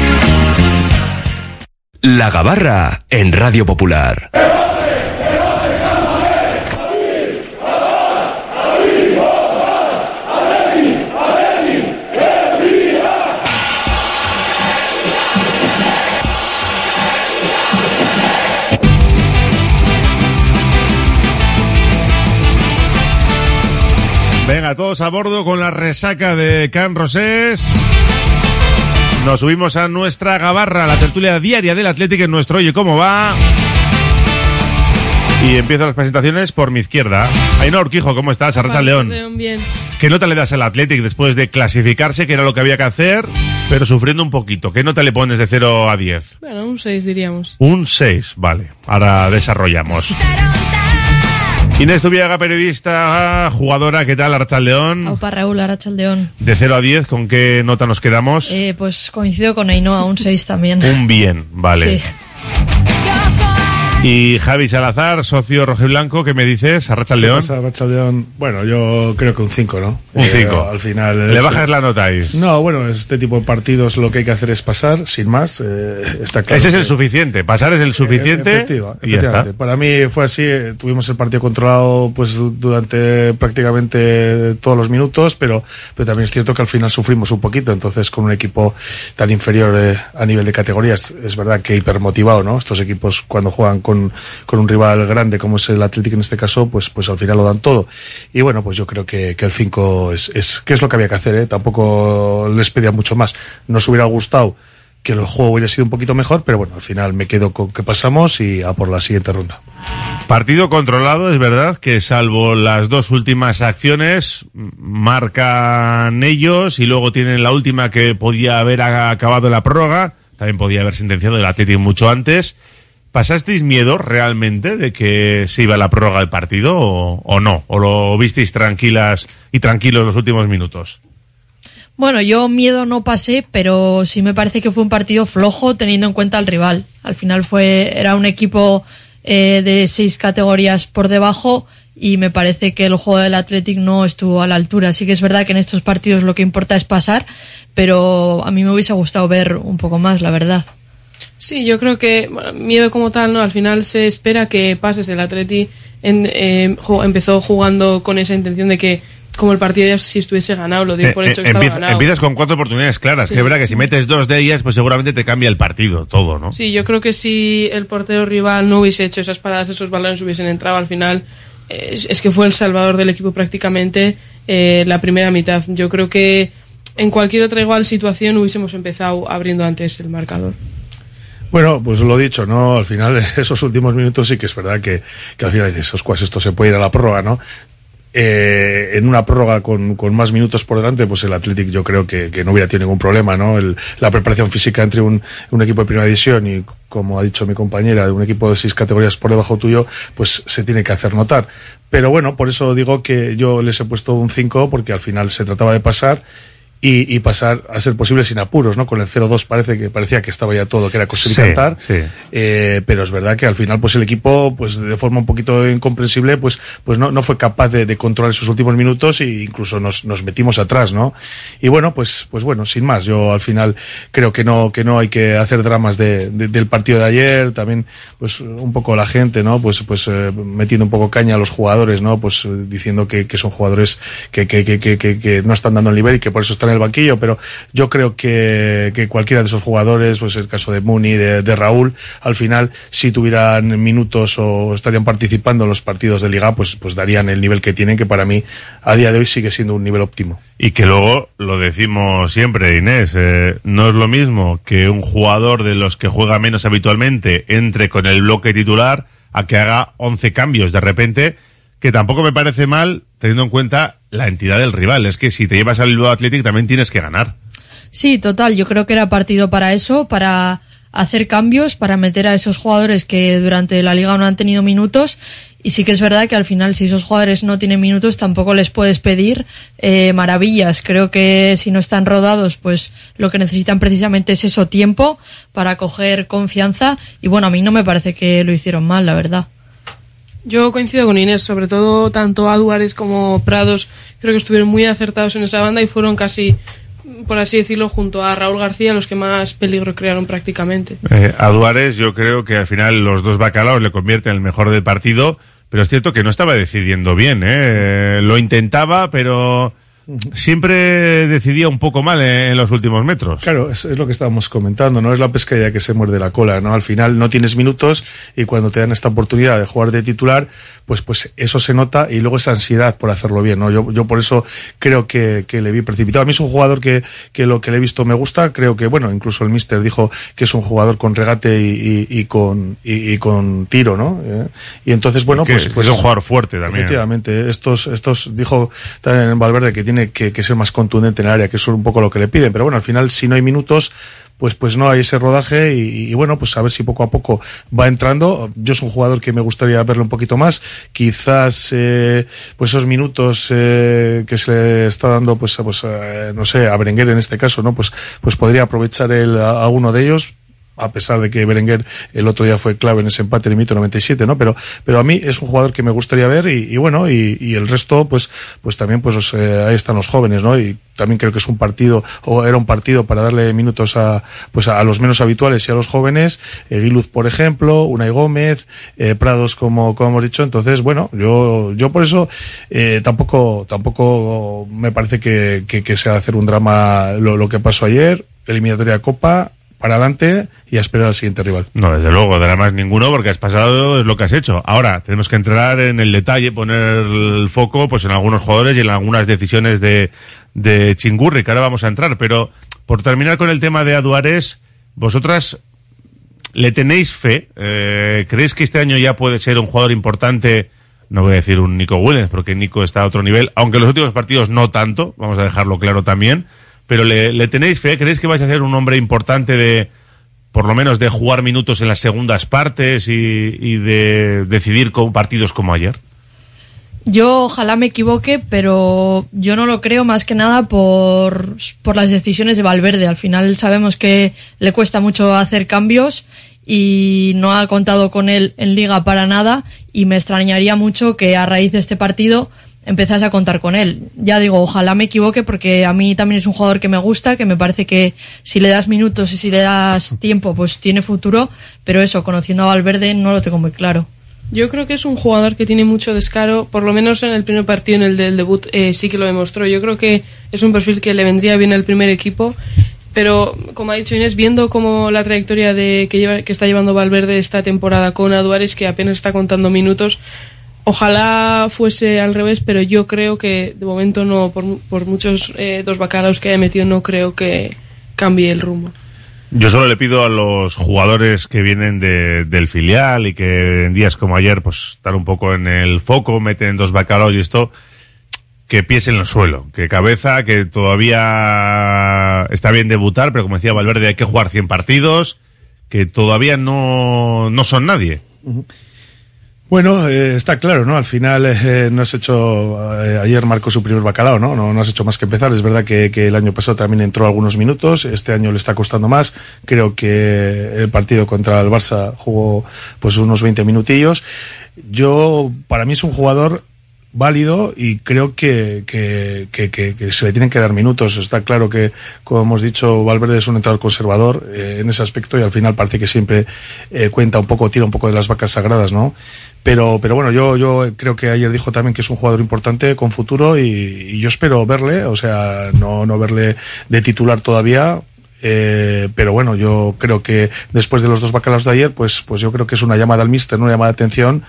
La Gabarra en Radio Popular. Venga, todos a bordo con la resaca de Can Rosés. Nos subimos a nuestra gabarra, la tertulia diaria del Atlético en nuestro Oye Cómo Va. Y empiezo las presentaciones por mi izquierda. Ainhoa Urquijo, ¿cómo estás? Arracha León. León, bien. ¿Qué nota le das al Athletic después de clasificarse, que era lo que había que hacer, pero sufriendo un poquito? ¿Qué nota le pones de 0 a 10? Bueno, un 6 diríamos. Un 6, vale. Ahora desarrollamos. Inés Tubiaga, periodista, jugadora, ¿qué tal, Arrachaldeón? Aupa Raúl, Arachaldeón. De 0 a 10, ¿con qué nota nos quedamos? Eh, pues coincido con Ainhoa, un 6 también. Un bien, vale. Sí. Y Javi Salazar, socio rojiblanco, ¿qué me dices? Arrachaldeón. ¿Qué pasa, Rachaldeón? Bueno, yo creo que un 5, ¿no? Un Eh, 5. al final. ¿Le es- bajas la nota ahí? No, bueno, este tipo de partidos lo que hay que hacer es pasar, sin más. eh, está claro. Ese es el suficiente. Pasar es el suficiente. Efectiva, y ya efectivamente. está. Para mí fue así, eh, tuvimos el partido controlado pues du- durante prácticamente todos los minutos, pero, pero también es cierto que al final sufrimos un poquito, entonces con un equipo tan inferior eh, a nivel de categorías, es verdad que hipermotivado, ¿no? Estos equipos cuando juegan con, con un rival grande como es el Atlético en este caso, pues, pues al final lo dan todo. Y bueno, pues yo creo que, el 5 es, es, es lo que había que hacer, ¿eh? Tampoco les pedía mucho más. Nos hubiera gustado que el juego hubiera sido un poquito mejor, pero bueno, al final me quedo con que pasamos y a por la siguiente ronda. Partido controlado, es verdad que salvo las dos últimas acciones, marcan ellos y luego tienen la última que podía haber acabado la prórroga, también podía haber sentenciado el Atlético mucho antes. ¿Pasasteis miedo realmente de que se iba la prórroga del partido o, o no? ¿O lo visteis tranquilas y tranquilos los últimos minutos? Bueno, yo miedo no pasé, pero sí me parece que fue un partido flojo teniendo en cuenta al rival. Al final fue era un equipo eh, de seis categorías por debajo y me parece que el juego del Athletic no estuvo a la altura. Sí que es verdad que en estos partidos lo que importa es pasar, pero a mí me hubiese gustado ver un poco más, la verdad. Sí, yo creo que bueno, miedo como tal, ¿no? Al final se espera que pases. El Atleti en- eh, empezó jugando con esa intención de que, como el partido ya si estuviese ganado, lo dio por Eh, hecho eh, que estaba empieza- ganado. empiezas con cuatro oportunidades claras, Sí. que es verdad que si metes dos de ellas, pues seguramente te cambia el partido, todo, ¿no? Sí, yo creo que si el portero rival no hubiese hecho esas paradas, esos balones hubiesen entrado al final, es, es que fue el salvador del equipo prácticamente eh, la primera mitad. Yo creo que en cualquier otra igual situación hubiésemos empezado abriendo antes el marcador. Bueno, pues lo dicho, ¿no? Al final, [LAUGHS] esos últimos minutos sí que es verdad que, al final dices, esos cuas, esto se puede ir a la prórroga, ¿no? Eh, en una prórroga con, más minutos por delante, pues el Athletic yo creo que, no hubiera tenido ningún problema, ¿no? El- la preparación física entre un, equipo de primera división y, como ha dicho mi compañera, un equipo de seis categorías por debajo tuyo, pues se tiene que hacer notar. Pero bueno, por eso digo que yo les he puesto un 5 porque al final se trataba de pasar y, y pasar a ser posible sin apuros, ¿no? Con el 0-2 parece que parecía que estaba ya todo, que era coser y Sí, cantar. sí. Eh, pero es verdad que al final, pues el equipo, pues de forma un poquito incomprensible, pues, pues no, no fue capaz de, de controlar esos últimos minutos e incluso nos, nos metimos atrás, ¿no? Y bueno, pues, pues bueno, sin más, yo al final creo que no, que no hay que hacer dramas de, de- del partido de ayer, también, pues un poco la gente, ¿no? Pues, pues eh, metiendo un poco caña a los jugadores, ¿no? Pues diciendo que, que son jugadores que, que, que, que, que- que no están dando el nivel y que por eso están el banquillo, pero yo creo que, que cualquiera de esos jugadores, pues el caso de Muni, de, de Raúl, al final, si tuvieran minutos o estarían participando en los partidos de liga, pues, pues darían el nivel que tienen, que para mí a día de hoy sigue siendo un nivel óptimo. Y que luego lo decimos siempre, Inés, eh, no es lo mismo que un jugador de los que juega menos habitualmente entre con el bloque titular a que haga 11 cambios de repente, que tampoco me parece mal teniendo en cuenta la entidad del rival. Es que si te llevas al Bilbao Athletic también tienes que ganar. Sí, total. Yo creo que era partido para eso, para hacer cambios, para meter a esos jugadores que durante la liga no han tenido minutos. Y sí que es verdad que al final, si esos jugadores no tienen minutos, tampoco les puedes pedir eh, maravillas. Creo que si no están rodados, pues lo que necesitan precisamente es eso, tiempo para coger confianza. Y bueno, a mí no me parece que lo hicieron mal, la verdad. Yo coincido con Inés, sobre todo tanto Aduares como Prados, creo que estuvieron muy acertados en esa banda y fueron casi, por así decirlo, junto a Raúl García los que más peligro crearon prácticamente. Eh, a Duárez yo creo que al final los dos bacalaos le convierten en el mejor del partido, pero es cierto que no estaba decidiendo bien. ¿eh? Lo intentaba, pero siempre decidía un poco mal eh, en los últimos metros. Claro, es, es lo que estábamos comentando, ¿no? Es la pescadilla que se muerde la cola, ¿no? Al final no tienes minutos y cuando te dan esta oportunidad de jugar de titular, pues, pues eso se nota y luego esa ansiedad por hacerlo bien, ¿no? Yo, yo por eso creo que, que le vi precipitado. A mí es un jugador que, que lo que le he visto me gusta, creo que, bueno, incluso el míster dijo que es un jugador con regate y, y, y con, y, y con tiro, ¿no? Eh, Y entonces, bueno, Que pues, es pues un jugador fuerte también. Efectivamente, estos, estos, dijo también Valverde que tiene que, que ser más contundente en el área, que es un poco lo que le piden, pero bueno, al final si no hay minutos, pues, pues no hay ese rodaje y, y bueno, pues a ver si poco a poco va entrando. Yo soy un jugador que me gustaría verlo un poquito más, quizás eh, pues esos minutos eh, que se le está dando, pues, a- pues no sé, a Berenguer en este caso, ¿no? Pues, pues podría aprovechar él a, a uno de ellos a pesar de que Berenguer el otro día fue clave en ese empate en el minuto 97, ¿no? Pero, pero a mí es un jugador que me gustaría ver y, bueno, y, el resto, pues, pues también, pues eh, ahí están los jóvenes, ¿no? Y también creo que es un partido, o era un partido para darle minutos a, pues a, los menos habituales y a los jóvenes, eh, Guiluz, por ejemplo, Unai Gómez, eh, Prados, como, como hemos dicho, entonces, bueno, yo, yo por eso, eh, tampoco, tampoco me parece que, que, que sea hacer un drama lo, lo que pasó ayer, eliminatoria de Copa, para adelante y a esperar al siguiente rival. No, desde luego, dramas ninguno porque has pasado es lo que has hecho. Ahora, tenemos que entrar en el detalle, poner el foco pues en algunos jugadores y en algunas decisiones de, de Chingurri, que ahora vamos a entrar. Pero, por terminar con el tema de Aduares, vosotras le tenéis fe, eh, ¿creéis que este año ya puede ser un jugador importante? No voy a decir un Nico Williams, porque Nico está a otro nivel, aunque en los últimos partidos no tanto, vamos a dejarlo claro también. Pero le, tenéis fe, ¿creéis que vais a ser un hombre importante de, por lo menos de jugar minutos en las segundas partes y, y de decidir con partidos como ayer? Yo ojalá me equivoque, pero yo no lo creo más que nada por, por las decisiones de Valverde. Al final sabemos que le cuesta mucho hacer cambios y no ha contado con él en liga para nada y me extrañaría mucho que a raíz de este partido empezase a contar con él. Ya digo, ojalá me equivoque porque a mí también es un jugador que me gusta, que me parece que si le das minutos y si le das [LAUGHS] tiempo, pues tiene futuro, pero eso, conociendo a Valverde no lo tengo muy claro. Yo creo que es un jugador que tiene mucho descaro, por lo menos en el primer partido, en el del debut, eh, sí que lo demostró. Yo creo que es un perfil que le vendría bien al primer equipo, pero como ha dicho Inés, viendo como la trayectoria de, que, lleva, que está llevando Valverde esta temporada con Aduares, que apenas está contando minutos, ojalá fuese al revés, pero yo creo que de momento no, por, por muchos eh, dos bacalaos que haya metido, no creo que cambie el rumbo. Yo solo le pido a los jugadores que vienen de, del filial y que en días como ayer pues están un poco en el foco, meten dos bacalaos y esto, que piesen en el suelo, que cabeza, que todavía está bien debutar, pero como decía Valverde hay que jugar 100 partidos, que todavía no, no son nadie. Bueno, eh, está claro, ¿no? Al final eh, no has hecho, eh, ayer marcó su primer bacalao, ¿no? ¿no? No has hecho más que empezar. Es verdad que, que el año pasado también entró algunos minutos, este año le está costando más. Creo que el partido contra el Barça jugó pues unos 20 minutillos. Yo, para mí es un jugador válido y creo que, que, se le tienen que dar minutos. Está claro que, como hemos dicho, Valverde es un entrenador conservador eh, en ese aspecto y al final parece que siempre eh, cuenta un poco, tira un poco de las vacas sagradas, ¿no? Pero, pero bueno, yo, yo creo que ayer dijo también que es un jugador importante con futuro y, y yo espero verle, o sea, no, no verle de titular todavía, eh, pero bueno, yo creo que después de los dos bacalaos de ayer, pues, pues yo creo que es una llamada al míster, una llamada de atención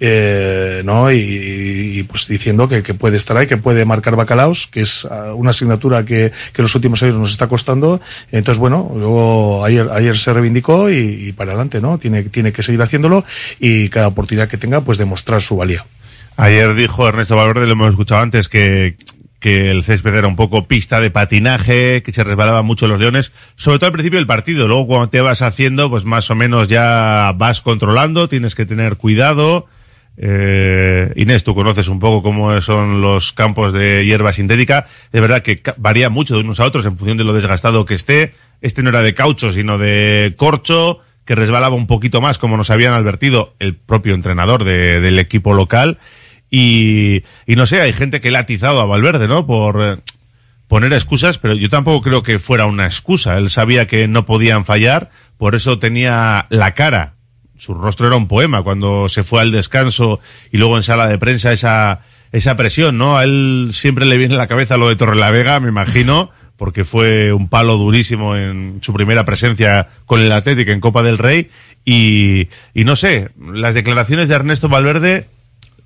eh, ¿no? Y, y, pues diciendo que, que, puede estar ahí, que puede marcar bacalaos, que es uh, una asignatura que, que los últimos años nos está costando. Entonces, bueno, luego ayer, ayer se reivindicó y, y, para adelante, ¿no? Tiene, tiene que seguir haciéndolo y cada oportunidad que tenga, pues demostrar su valía. Ayer dijo Ernesto Valverde, lo hemos escuchado antes, que que el césped era un poco pista de patinaje, que se resbalaban mucho los leones, sobre todo al principio del partido. Luego cuando te vas haciendo, pues más o menos ya vas controlando, tienes que tener cuidado. Eh, Inés, tú conoces un poco cómo son los campos de hierba sintética. Es verdad que varía mucho de unos a otros en función de lo desgastado que esté. Este no era de caucho, sino de corcho, que resbalaba un poquito más, como nos habían advertido el propio entrenador de, del equipo local. Y, y no sé, hay gente que le ha atizado a Valverde, ¿no? Por eh, poner excusas, pero yo tampoco creo que fuera una excusa. Él sabía que no podían fallar, por eso tenía la cara su rostro era un poema cuando se fue al descanso y luego en sala de prensa esa, esa presión, ¿no? A él siempre le viene a la cabeza lo de Torrelavega, me imagino, [LAUGHS] porque fue un palo durísimo en su primera presencia con el Atlético en Copa del Rey y, y no sé, las declaraciones de Ernesto Valverde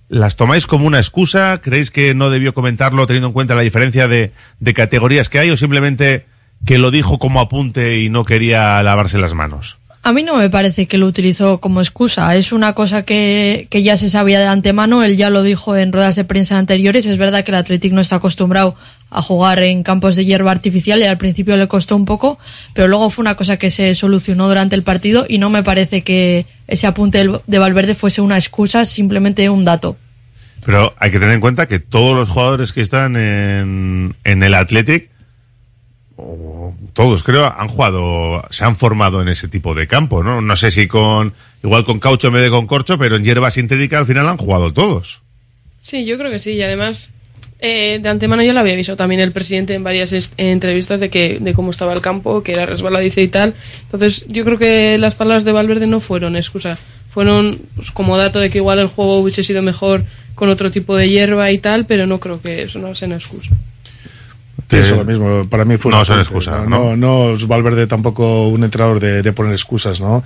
¿Las tomáis como una excusa? ¿Creéis que no debió comentarlo teniendo en cuenta la diferencia de, de categorías que hay o simplemente que lo dijo como apunte y no quería lavarse las manos? A mí no me parece que lo utilizó como excusa. Es una cosa que, que, ya se sabía de antemano. Él ya lo dijo en ruedas de prensa anteriores. Es verdad que el Athletic no está acostumbrado a jugar en campos de hierba artificial y al principio le costó un poco, pero luego fue una cosa que se solucionó durante el partido y no me parece que ese apunte de Valverde fuese una excusa, simplemente un dato. Pero hay que tener en cuenta que todos los jugadores que están en, en el Athletic todos creo han jugado, se han formado en ese tipo de campo, ¿no? No sé si con, igual con caucho en de con corcho, pero en hierba sintética al final han jugado todos. Sí, yo creo que sí, y además, eh, de antemano ya lo había avisado también el presidente en varias entrevistas de que, de cómo estaba el campo, que era resbaladice y tal. Entonces, yo creo que las palabras de Valverde no fueron excusa, fueron pues, como dato de que igual el juego hubiese sido mejor con otro tipo de hierba y tal, pero no creo que eso no sea una excusa. Pienso lo mismo. Para mí fue no son excusas. ¿no? No, no es Valverde tampoco un entrenador de, de, poner excusas, ¿no?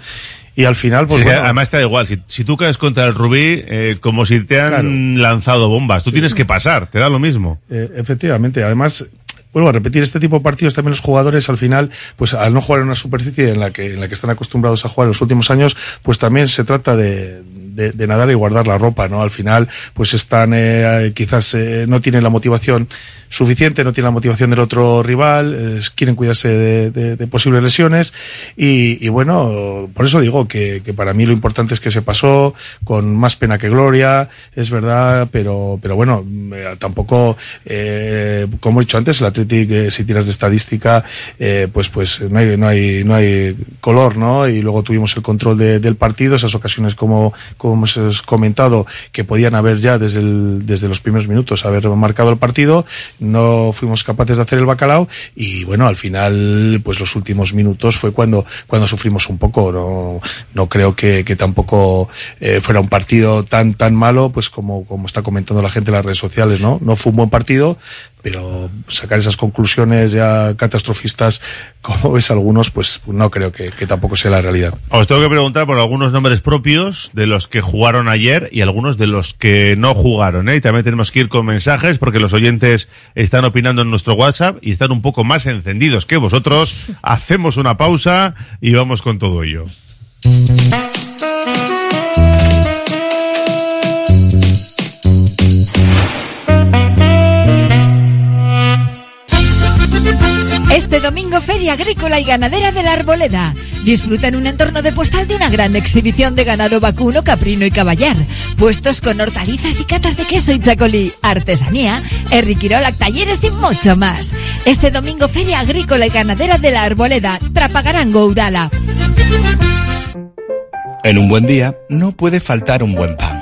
Y al final, pues. Sí, bueno, además te da igual. Si, si, tú caes contra el Rubí, eh, como si te han claro. lanzado bombas. Tú sí. tienes que pasar, te da lo mismo. Eh, efectivamente. Además, vuelvo a repetir, este tipo de partidos también los jugadores al final, pues al no jugar en una superficie en la que, en la que están acostumbrados a jugar en los últimos años, pues también se trata de, de, nadar y guardar la ropa, ¿no? Al final, pues están, eh, quizás eh, no tienen la motivación suficiente, no tienen la motivación del otro rival, quieren cuidarse de, de, posibles lesiones y, bueno, por eso digo que, para mí lo importante es que se pasó con más pena que gloria, es verdad, pero, pero bueno, eh, tampoco, eh, como he dicho antes, el Si tiras de estadística, eh, pues, pues no hay, no hay, no hay color, ¿no? Y luego tuvimos el control de, del partido, esas ocasiones como, como hemos comentado, que podían haber ya desde, el, desde los primeros minutos haber marcado el partido, no fuimos capaces de hacer el bacalao y bueno, al final, pues los últimos minutos fue cuando, cuando sufrimos un poco. No, no creo que, que tampoco eh, fuera un partido tan, tan malo, pues como, como está comentando la gente en las redes sociales, ¿no? No fue un buen partido, pero sacar esas conclusiones ya catastrofistas, [LAUGHS] como ves algunos, pues no creo que, que, tampoco sea la realidad. Os tengo que preguntar por algunos nombres propios de los que jugaron ayer y algunos de los que no jugaron, ¿eh? Y también tenemos que ir con mensajes porque los oyentes están opinando en nuestro WhatsApp y están un poco más encendidos que vosotros. [LAUGHS] Hacemos una pausa y vamos con todo ello. Este domingo Feria Agrícola y Ganadera de la Arboleda. Disfruta en un entorno de postal de una gran exhibición de ganado vacuno, caprino y caballar. Puestos con hortalizas y catas de queso y chacolí, artesanía, erriquirola, talleres y mucho más. Este domingo Feria Agrícola y Ganadera de la Arboleda. Trapagarango, Udala. En un buen día no puede faltar un buen pan.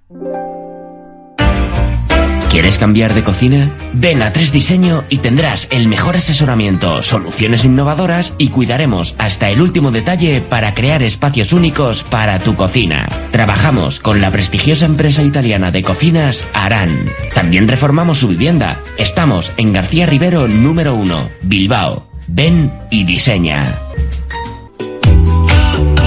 ¿Quieres cambiar de cocina? Ven a Tres Diseño y tendrás el mejor asesoramiento, soluciones innovadoras y cuidaremos hasta el último detalle para crear espacios únicos para tu cocina. Trabajamos con la prestigiosa empresa italiana de cocinas Aran. También reformamos su vivienda. Estamos en García Rivero número 1, Bilbao. Ven y diseña.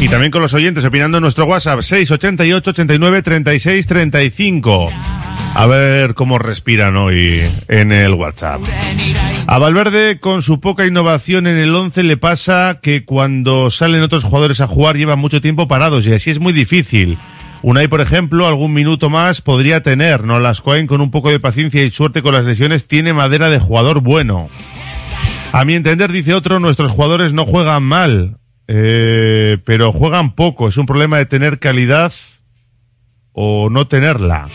Y también con los oyentes opinando en nuestro WhatsApp 688 89 36 35. A ver cómo respiran hoy en el WhatsApp. A Valverde, con su poca innovación en el 11, le pasa que cuando salen otros jugadores a jugar llevan mucho tiempo parados y así es muy difícil. Unai, por ejemplo, algún minuto más podría tener. No las Cohen con un poco de paciencia y suerte con las lesiones tiene madera de jugador bueno. A mi entender, dice otro, nuestros jugadores no juegan mal, eh, pero juegan poco. ¿Es un problema de tener calidad o no tenerla?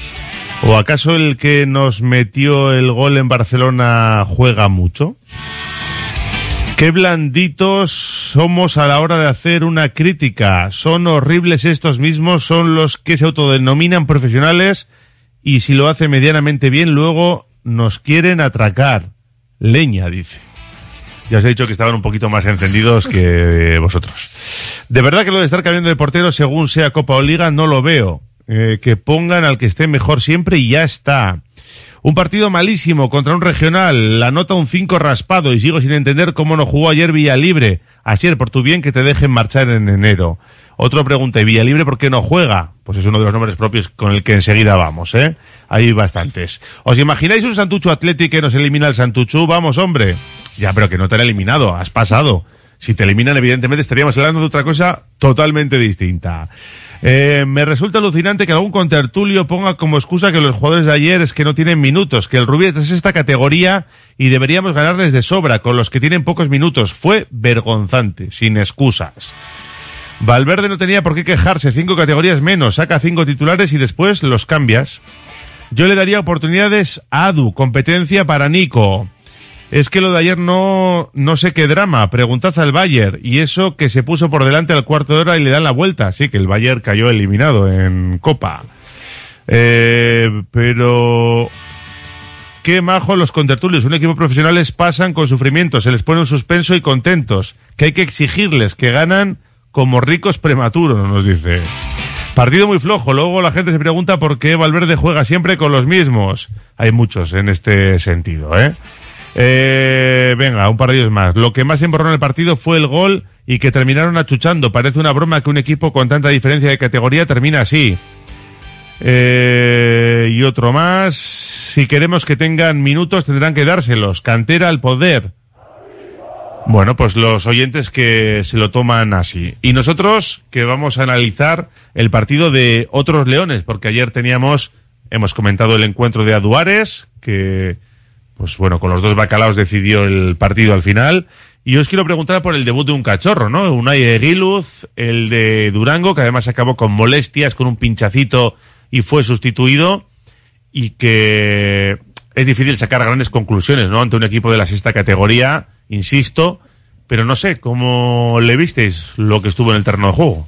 ¿O acaso el que nos metió el gol en Barcelona juega mucho? Qué blanditos somos a la hora de hacer una crítica. Son horribles estos mismos, son los que se autodenominan profesionales y si lo hace medianamente bien luego nos quieren atracar. Leña, dice. Ya os he dicho que estaban un poquito más encendidos que vosotros. De verdad que lo de estar cambiando de portero según sea Copa o Liga no lo veo. Eh, que pongan al que esté mejor siempre y ya está. Un partido malísimo contra un regional, la nota un 5 raspado y sigo sin entender cómo no jugó ayer Villalibre. Ayer, por tu bien, que te dejen marchar en enero. Otro pregunta, ¿y Villalibre por qué no juega? Pues es uno de los nombres propios con el que enseguida vamos, ¿eh? Hay bastantes. ¿Os imagináis un Santucho Athletic que nos elimina el Santucho? Vamos, hombre. Ya, pero que no te han eliminado, has pasado. Si te eliminan, evidentemente estaríamos hablando de otra cosa totalmente distinta. Eh, me resulta alucinante que algún contertulio ponga como excusa que los jugadores de ayer es que no tienen minutos, que el Rubí es esta categoría y deberíamos ganarles de sobra con los que tienen pocos minutos. Fue vergonzante, sin excusas. Valverde no tenía por qué quejarse, cinco categorías menos, saca cinco titulares y después los cambias. Yo le daría oportunidades a Adu, competencia para Nico. Es que lo de ayer no, no sé qué drama. Preguntad al Bayern. Y eso que se puso por delante al cuarto de hora y le dan la vuelta. Sí, que el Bayern cayó eliminado en Copa. Eh, pero qué majo los contertulios. Un equipo profesionales pasan con sufrimiento, se les pone un suspenso y contentos. Que hay que exigirles que ganan como ricos prematuros, nos dice. Partido muy flojo. Luego la gente se pregunta por qué Valverde juega siempre con los mismos. Hay muchos en este sentido, ¿eh? Eh, venga, un par de ellos más. Lo que más emborró en el partido fue el gol y que terminaron achuchando. Parece una broma que un equipo con tanta diferencia de categoría termina así. Eh, y otro más. Si queremos que tengan minutos, tendrán que dárselos. Cantera al poder. Bueno, pues los oyentes que se lo toman así. Y nosotros que vamos a analizar el partido de otros leones, porque ayer teníamos, hemos comentado el encuentro de Aduares, que, pues bueno, con los dos bacalaos decidió el partido al final. Y os quiero preguntar por el debut de un cachorro, ¿no? Unai Eguiluz, el de Durango, que además acabó con molestias, con un pinchacito y fue sustituido. Y que es difícil sacar grandes conclusiones, ¿no? Ante un equipo de la sexta categoría, insisto, pero no sé, ¿cómo le visteis lo que estuvo en el terreno de juego?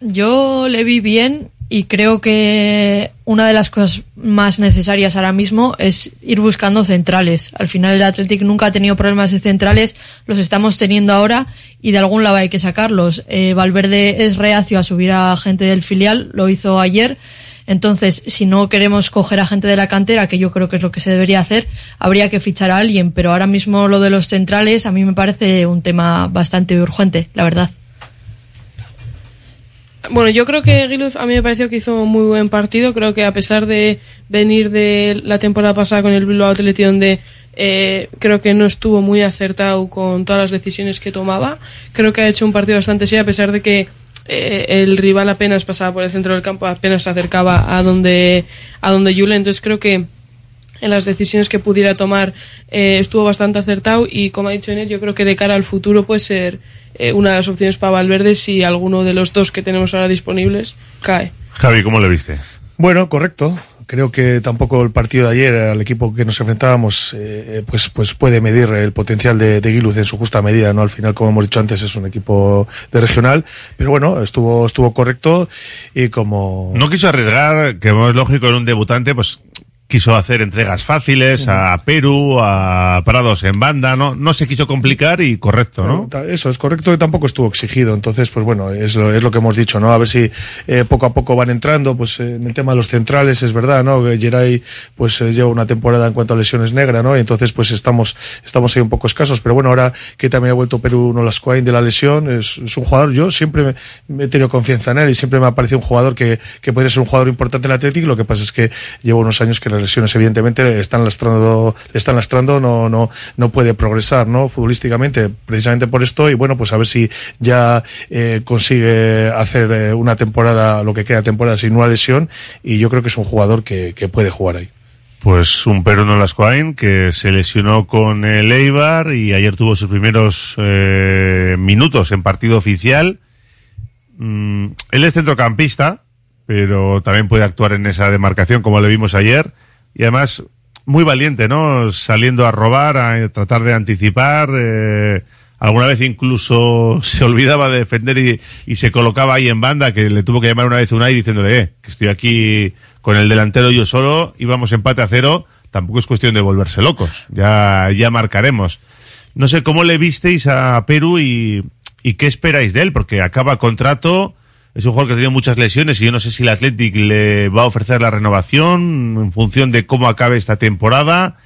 Yo le vi bien y creo que una de las cosas más necesarias ahora mismo es ir buscando centrales. Al final el Athletic nunca ha tenido problemas de centrales, los estamos teniendo ahora y de algún lado hay que sacarlos. Eh, Valverde es reacio a subir a gente del filial, lo hizo ayer. Entonces, si no queremos coger a gente de la cantera, que yo creo que es lo que se debería hacer, habría que fichar a alguien. Pero ahora mismo lo de los centrales a mí me parece un tema bastante urgente, la verdad. Bueno, yo creo que Giluz a mí me pareció que hizo un muy buen partido. Creo que a pesar de venir de la temporada pasada con el Bilbao Athletic donde eh, creo que no estuvo muy acertado con todas las decisiones que tomaba. Creo que ha hecho un partido bastante serio a pesar de que eh, el rival apenas pasaba por el centro del campo, apenas se acercaba a donde, a donde Yule, entonces creo que en las decisiones que pudiera tomar eh, estuvo bastante acertado y como ha dicho Enes, yo creo que de cara al futuro puede ser eh, una de las opciones para Valverde si alguno de los dos que tenemos ahora disponibles cae. Javi, ¿cómo le viste? Bueno, correcto creo que tampoco el partido de ayer al equipo que nos enfrentábamos eh, pues pues puede medir el potencial de, de en su justa medida no al final como hemos dicho antes es un equipo de regional pero bueno estuvo estuvo correcto y como no quiso arriesgar que es lógico en un debutante pues quiso hacer entregas fáciles a Perú, a Prados en banda, ¿no? No se quiso complicar y correcto, ¿no? Eso es correcto y tampoco estuvo exigido. Entonces, pues bueno, es lo, es lo que hemos dicho, ¿no? A ver si eh, poco a poco van entrando, pues eh, en el tema de los centrales es verdad, ¿no? Que Geray, pues eh, lleva una temporada en cuanto a lesiones negra, ¿no? Y entonces, pues estamos, estamos ahí un poco escasos. Pero bueno, ahora que también ha vuelto Perú Nolascoain de la lesión, es, es, un jugador, yo siempre me, me, he tenido confianza en él y siempre me ha parecido un jugador que, que podría ser un jugador importante en el Atlético. Lo que pasa es que lleva unos años que la lesiones evidentemente le están lastrando, están lastrando, no, no, no puede progresar, ¿no? Futbolísticamente, precisamente por esto, y bueno, pues a ver si ya eh, consigue hacer eh, una temporada, lo que queda temporada sin una lesión, y yo creo que es un jugador que, puede jugar ahí. Pues un Peruno Lascoain que se lesionó con el Eibar y ayer tuvo sus primeros eh, minutos en partido oficial. Mm, él es centrocampista, pero también puede actuar en esa demarcación como le vimos ayer y además muy valiente, ¿no? Saliendo a robar, a tratar de anticipar. Eh, alguna vez incluso [LAUGHS] se olvidaba de defender y, y, se colocaba ahí en banda, que le tuvo que llamar una vez Unai diciéndole, eh, que estoy aquí con el delantero yo solo, íbamos empate a cero, tampoco es cuestión de volverse locos, ya, ya marcaremos. No sé cómo le visteis a Perú y, y qué esperáis de él, porque acaba contrato, es un jugador que ha tenido muchas lesiones y yo no sé si el Athletic le va a ofrecer la renovación en función de cómo acabe esta temporada.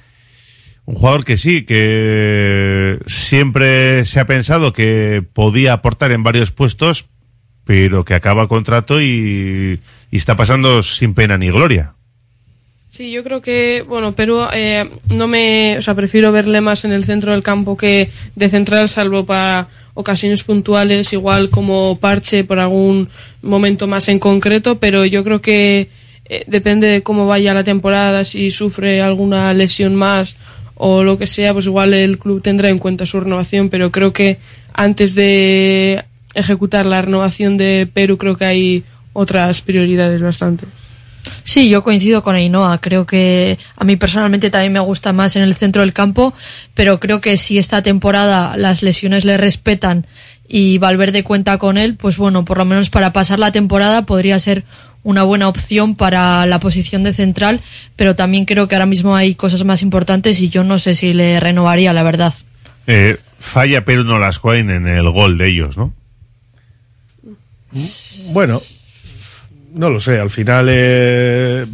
Un jugador que sí, que siempre se ha pensado que podía aportar en varios puestos, pero que acaba contrato y, y está pasando sin pena ni gloria. Sí, yo creo que, bueno, Perú eh, no me, o sea, prefiero verle más en el centro del campo que de central, salvo para ocasiones puntuales, igual como parche por algún momento más en concreto, pero yo creo que eh, depende de cómo vaya la temporada, si sufre alguna lesión más o lo que sea, pues igual el club tendrá en cuenta su renovación, pero creo que antes de ejecutar la renovación de Perú creo que hay otras prioridades bastante. Sí, yo coincido con Ainhoa. Creo que a mí personalmente también me gusta más en el centro del campo, pero creo que si esta temporada las lesiones le respetan y Valverde cuenta con él, pues bueno, por lo menos para pasar la temporada podría ser una buena opción para la posición de central, pero también creo que ahora mismo hay cosas más importantes y yo no sé si le renovaría, la verdad. Eh, falla Perú no las en el gol de ellos, ¿no? Bueno, no lo sé, al final eh,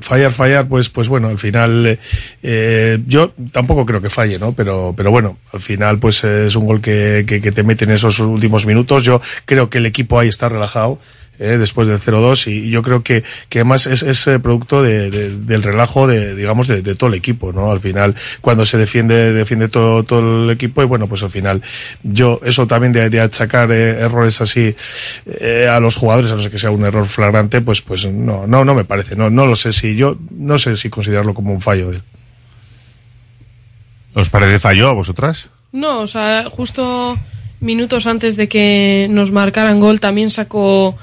fallar, fallar, pues, pues bueno, al final eh, yo tampoco creo que falle, ¿no? Pero, pero bueno, al final pues es un gol que, que, que, te mete en esos últimos minutos. Yo creo que el equipo ahí está relajado. Eh, después del 0-2 y yo creo que, que además es, es eh, producto de, de- del relajo de, digamos, de, de todo el equipo, ¿no? Al final, cuando se defiende, defiende todo, todo el equipo y bueno, pues al final, yo, eso también de, de achacar eh, errores así eh, a los jugadores, a no ser que sea un error flagrante, pues, pues no, no, no me parece, no, no lo sé si yo, no sé si considerarlo como un fallo de él. ¿Os parece fallo a vosotras? No, o sea, justo minutos antes de que nos marcaran gol también sacó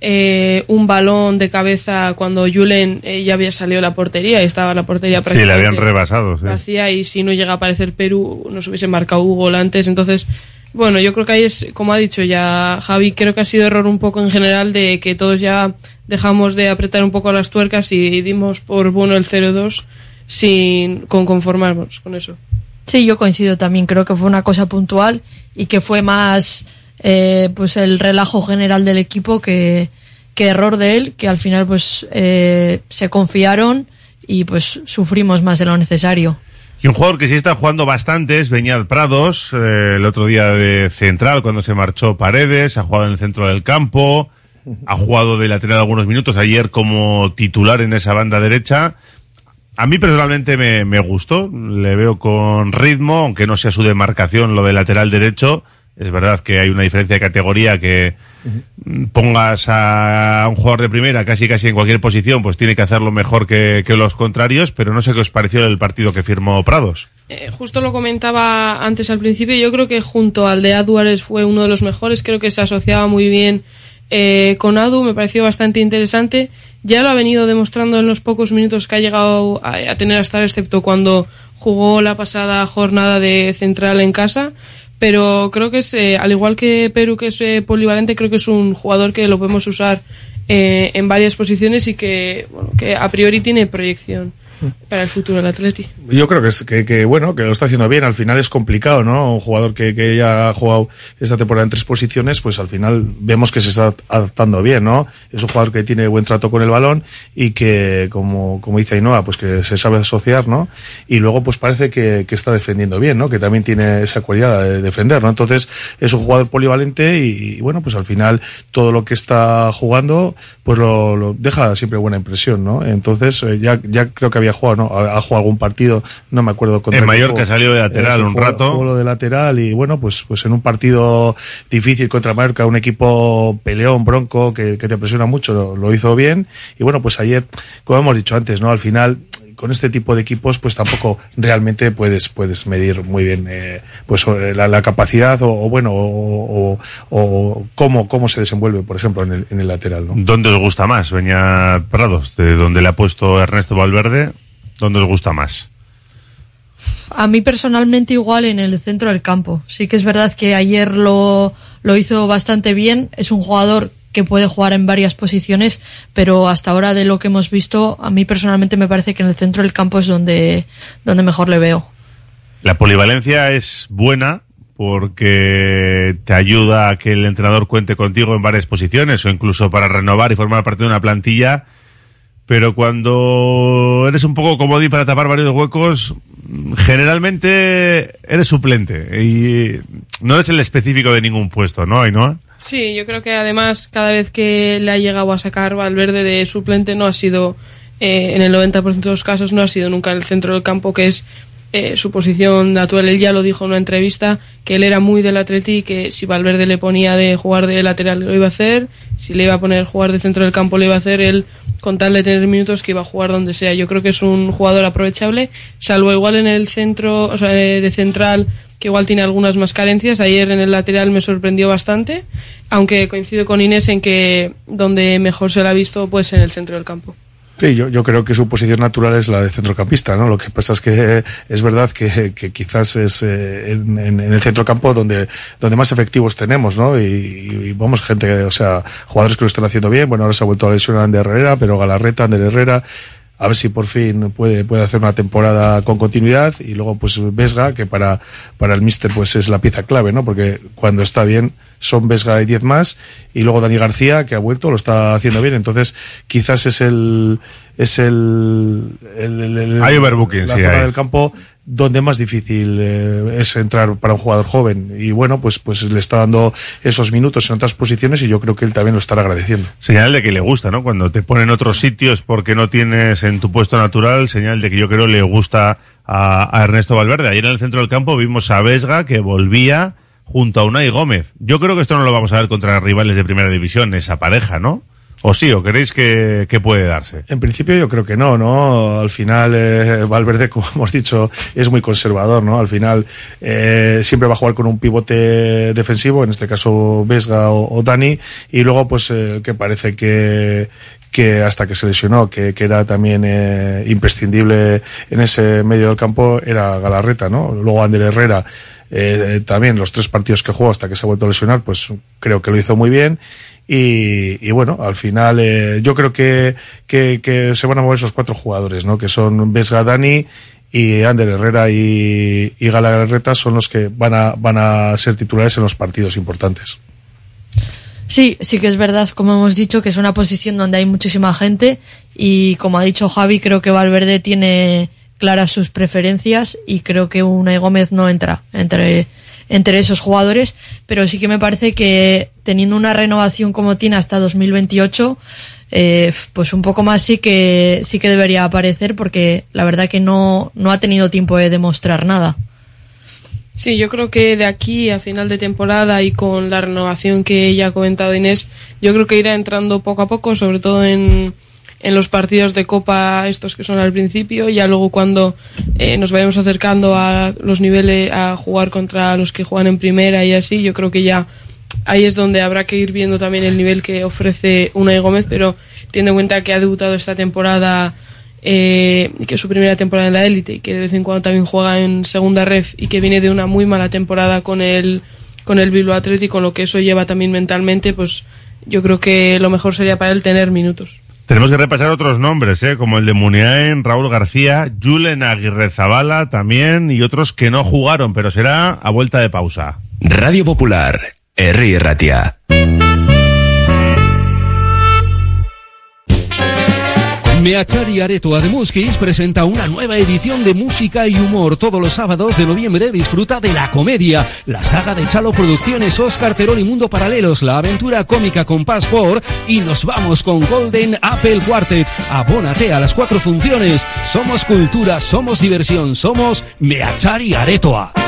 eh, un balón de cabeza cuando Julen eh, ya había salido de la portería y estaba la portería Sí, le habían prácticamente rebasado. sí. vacía y si no llega a aparecer Perú nos hubiese marcado un gol antes. Entonces, bueno, yo creo que ahí es, como ha dicho ya Javi, creo que ha sido error un poco en general de que todos ya dejamos de apretar un poco las tuercas y dimos por bueno el 0-2 sin con conformarnos con eso. Sí, yo coincido también. Creo que fue una cosa puntual y que fue más eh, pues el relajo general del equipo que, que error de él, que al final pues eh, se confiaron y pues sufrimos más de lo necesario. Y un jugador que sí está jugando bastante es Beñat Prados, eh, el otro día de central cuando se marchó Paredes, ha jugado en el centro del campo, ha jugado de lateral algunos minutos, ayer como titular en esa banda derecha. A mí personalmente me, me gustó, le veo con ritmo, aunque no sea su demarcación lo de lateral derecho. Es verdad que hay una diferencia de categoría que pongas a un jugador de primera casi casi en cualquier posición, pues tiene que hacerlo mejor que, los contrarios, pero no sé qué os pareció el partido que firmó Prados. Eh, justo lo comentaba antes al principio, yo creo que junto al de Aduares fue uno de los mejores, creo que se asociaba muy bien eh, con Adu, me pareció bastante interesante, ya lo ha venido demostrando en los pocos minutos que ha llegado a, a tener hasta excepto cuando jugó la pasada jornada de central en casa, pero creo que es, eh, al igual que Perú, que es eh, polivalente, creo que es un jugador que lo podemos usar eh, en varias posiciones y que, bueno, que a priori tiene proyección para el futuro del Atleti. Yo creo que, que, que, bueno, que lo está haciendo bien. Al final es complicado, ¿no? Un jugador que, que ya ha jugado esta temporada en tres posiciones, pues al final vemos que se está adaptando bien, ¿no? Es un jugador que tiene buen trato con el balón y que, como, como dice Ainhoa, pues que se sabe asociar, ¿no? Y luego, pues parece que, que está defendiendo bien, ¿no? Que también tiene esa cualidad de defender, ¿no? Entonces, es un jugador polivalente y, y bueno, pues al final todo lo que está jugando, pues lo, lo deja siempre buena impresión, ¿no? Entonces, eh, ya, ya creo que había jugado, ¿no? Ha, jugado algún partido, no me acuerdo contra En Mallorca salió de lateral un rato. jugó de lateral y bueno, pues, pues en un partido difícil contra Mallorca, un equipo peleón, bronco, que, que te presiona mucho, lo, lo hizo bien. Y bueno, pues ayer, como hemos dicho antes, ¿no? Al final, con este tipo de equipos, pues tampoco realmente puedes, puedes medir muy bien, eh, pues eh, la, la capacidad o, o bueno, o, o- o cómo, cómo se desenvuelve, por ejemplo, en el, en el lateral, ¿no? ¿Dónde os gusta más, Beñat Prados? ¿De donde le ha puesto Ernesto Valverde? ¿Dónde os gusta más? A mí personalmente igual en el centro del campo. Sí que es verdad que ayer lo, lo hizo bastante bien. Es un jugador que puede jugar en varias posiciones, pero hasta ahora de lo que hemos visto, a mí personalmente me parece que en el centro del campo es donde, donde mejor le veo. La polivalencia es buena porque te ayuda a que el entrenador cuente contigo en varias posiciones o incluso para renovar y formar parte de una plantilla. Pero cuando eres un poco comodín para tapar varios huecos, generalmente eres suplente y no eres el específico de ningún puesto, ¿no, Ainhoa? Sí, yo creo que además cada vez que le ha llegado a sacar Valverde de suplente no ha sido, eh, en el 90% de los casos, no ha sido nunca el centro del campo, que es eh, su posición natural. Él ya lo dijo en una entrevista, que él era muy del Atleti y que si Valverde le ponía de jugar de lateral lo iba a hacer, si le iba a poner jugar de centro del campo lo iba a hacer, él con tal de tener minutos que iba a jugar donde sea. Yo creo que es un jugador aprovechable, salvo igual en el centro, o sea, de central que igual tiene algunas más carencias. Ayer en el lateral me sorprendió bastante, aunque coincido con Inés en que donde mejor se la ha visto pues en el centro del campo. Sí, yo, yo creo que su posición natural es la de centrocampista, ¿no? Lo que pasa es que eh, es verdad que, que quizás es eh, en, en- el centrocampo donde, donde más efectivos tenemos, ¿no? Y, y vamos, gente, o sea, jugadores que lo están haciendo bien. Bueno, ahora se ha vuelto a lesionar Ander Herrera, pero Galarreta, Ander Herrera, a ver si por fin puede, puede hacer una temporada con continuidad. Y luego, pues, Vesga, que para, para el Mister, pues es la pieza clave, ¿no? Porque cuando está bien, son Vesga y 10 más. Y luego Dani García, que ha vuelto, lo está haciendo bien. Entonces, quizás es el, es el, el, el- el- Hay overbooking, la sí, zona hay. del campo donde más difícil eh, es entrar para un jugador joven. Y bueno, pues, pues le está dando esos minutos en otras posiciones y yo creo que él también lo estará agradeciendo. Señal de que le gusta, ¿no? Cuando te ponen otros sitios porque no tienes en tu puesto natural, señal de que yo creo le gusta a, a Ernesto Valverde. Ayer en el centro del campo vimos a Vesga que volvía junto a Unai Gómez. Yo creo que esto no lo vamos a ver contra rivales de primera división, esa pareja, ¿no? ¿O sí? ¿O creéis que, que puede darse? En principio yo creo que no, ¿no? Al final eh, Valverde, [LAUGHS] como hemos dicho, es muy conservador, ¿no? Al final eh, siempre va a jugar con un pivote defensivo, en este caso Vesga o, Dani, y luego pues eh, el que parece que, que hasta que se lesionó, que, que era también imprescindible en ese medio del campo, era Galarreta, ¿no? Luego Ander Herrera, eh, también los tres partidos que jugó hasta que se ha vuelto a lesionar, pues creo que lo hizo muy bien. Y, bueno, al final eh, yo creo que, que, se van a mover esos cuatro jugadores, ¿no? Que son Vesga Dani y Ander Herrera y, y Galarreta son los que van a, van a ser titulares en los partidos importantes. Sí, sí que es verdad, como hemos dicho, que es una posición donde hay muchísima gente y como ha dicho Javi, creo que Valverde tiene claras sus preferencias y creo que Unai Gómez no entra entre, entre esos jugadores, pero sí que me parece que teniendo una renovación como tiene hasta 2028, eh, pues un poco más sí que sí que debería aparecer porque la verdad que no, no ha tenido tiempo de demostrar nada. Sí, yo creo que de aquí a final de temporada y con la renovación que ya ha comentado Inés, yo creo que irá entrando poco a poco, sobre todo en, en los partidos de Copa, estos que son al principio, ya luego cuando eh, nos vayamos acercando a los niveles, a jugar contra los que juegan en primera y así, yo creo que ya ahí es donde habrá que ir viendo también el nivel que ofrece Unai Gómez, pero teniendo en cuenta que ha debutado esta temporada eh, que es su primera temporada en la élite y que de vez en cuando también juega en segunda ref y que viene de una muy mala temporada con el con el Bilbao Athletic, con lo que eso lleva también mentalmente, pues yo creo que lo mejor sería para él tener minutos. Tenemos que repasar otros nombres, ¿eh? como el de Muniain, Raúl García, Julen Aguirre Zabala también y otros que no jugaron, pero será a vuelta de pausa. Radio Popular, Herri Ratia. Meachari Aretoa de Muskis presenta una nueva edición de música y humor todos los sábados de noviembre. Disfruta de la comedia, la saga de Chalo Producciones, Oscar Terón y Mundo Paralelos, la aventura cómica con Passport y nos vamos con Golden Apple Quartet. Abónate a las cuatro funciones. Somos cultura, somos diversión, somos Meachari Aretoa.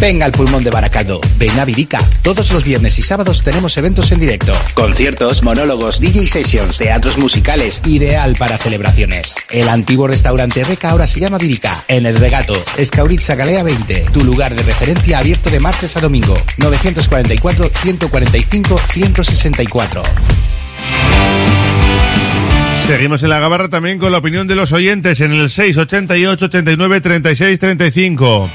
Venga al pulmón de Baracaldo, ven a Virica. Todos los viernes y sábados tenemos eventos en directo. Conciertos, monólogos, DJ sessions, teatros musicales, ideal para celebraciones. El antiguo restaurante Reca ahora se llama Virica, en el Regato, Escauritza Galea 20. Tu lugar de referencia abierto de martes a domingo. 944-145-164. Seguimos en la gabarra también con la opinión de los oyentes en el 688 89 36 35.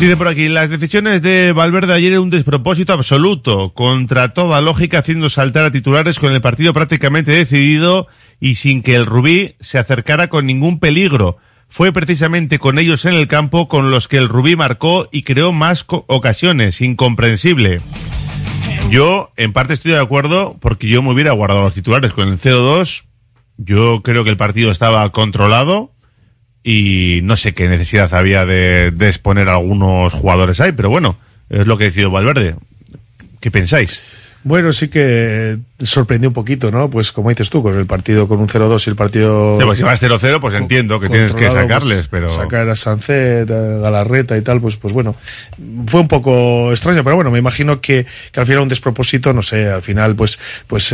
Dice por aquí, las decisiones de Valverde ayer un despropósito absoluto, contra toda lógica haciendo saltar a titulares con el partido prácticamente decidido y sin que el Rubí se acercara con ningún peligro. Fue precisamente con ellos en el campo con los que el Rubí marcó y creó más ocasiones, incomprensible. Yo, en parte, estoy de acuerdo porque yo me hubiera guardado los titulares con el 0-2. Yo creo que el partido estaba controlado y no sé qué necesidad había de, de exponer a algunos jugadores ahí, pero bueno, es lo que ha decidido Valverde. ¿Qué pensáis? Bueno, sí que sorprendió un poquito, ¿no? Pues como dices tú, con el partido con un 0-2 y el partido... Sí, pues si vas 0-0, pues entiendo que tienes que controlado, sacarles, pues, pero... Sacar a Sancet, a Galarreta y tal, pues, pues bueno, fue un poco extraño, pero bueno, me imagino que, que al final un despropósito, no sé, al final pues, pues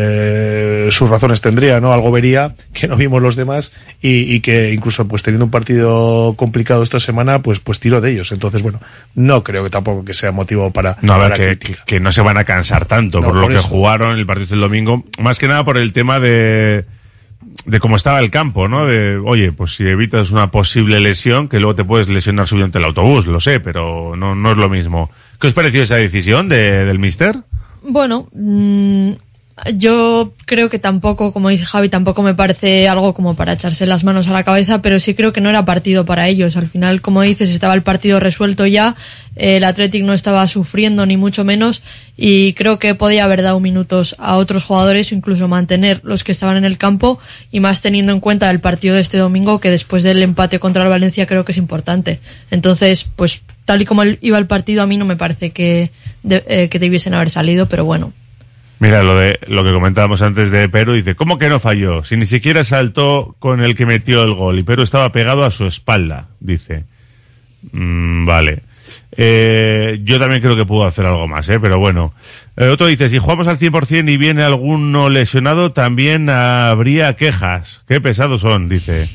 eh, sus razones tendría, ¿no? Algo vería que no vimos los demás y, y que incluso pues teniendo un partido complicado esta semana, pues, pues tiro de ellos. Entonces, bueno, no creo que tampoco que sea motivo para... No, a ver, para que, que- que no se van a cansar tanto No, por lo que eso. Jugaron el partido del domingo. Más que nada por el tema de, de cómo estaba el campo, ¿no? De, oye, pues si evitas una posible lesión, que luego te puedes lesionar subiendo el autobús, lo sé, pero no, no es lo mismo. ¿Qué os pareció esa decisión de, del mister? Bueno, mm, yo creo que tampoco, como dice Javi, tampoco me parece algo como para echarse las manos a la cabeza, pero sí creo que no era partido para ellos. Al final, como dices, estaba el partido resuelto ya, el Athletic no estaba sufriendo ni mucho menos y creo que podía haber dado minutos a otros jugadores incluso mantener los que estaban en el campo y más teniendo en cuenta el partido de este domingo que después del empate contra el Valencia creo que es importante. Entonces, pues tal y como iba el partido a mí no me parece que, de- eh, que debiesen haber salido, pero bueno. Mira, lo de lo que comentábamos antes de Perú, dice, ¿cómo que no falló? Si ni siquiera saltó con el que metió el gol y Perú estaba pegado a su espalda, dice. Mm, vale. Eh, yo también creo que pudo hacer algo más, ¿eh? pero bueno. Eh, otro dice, si jugamos al 100% y viene alguno lesionado, también habría quejas. Qué pesados son, dice.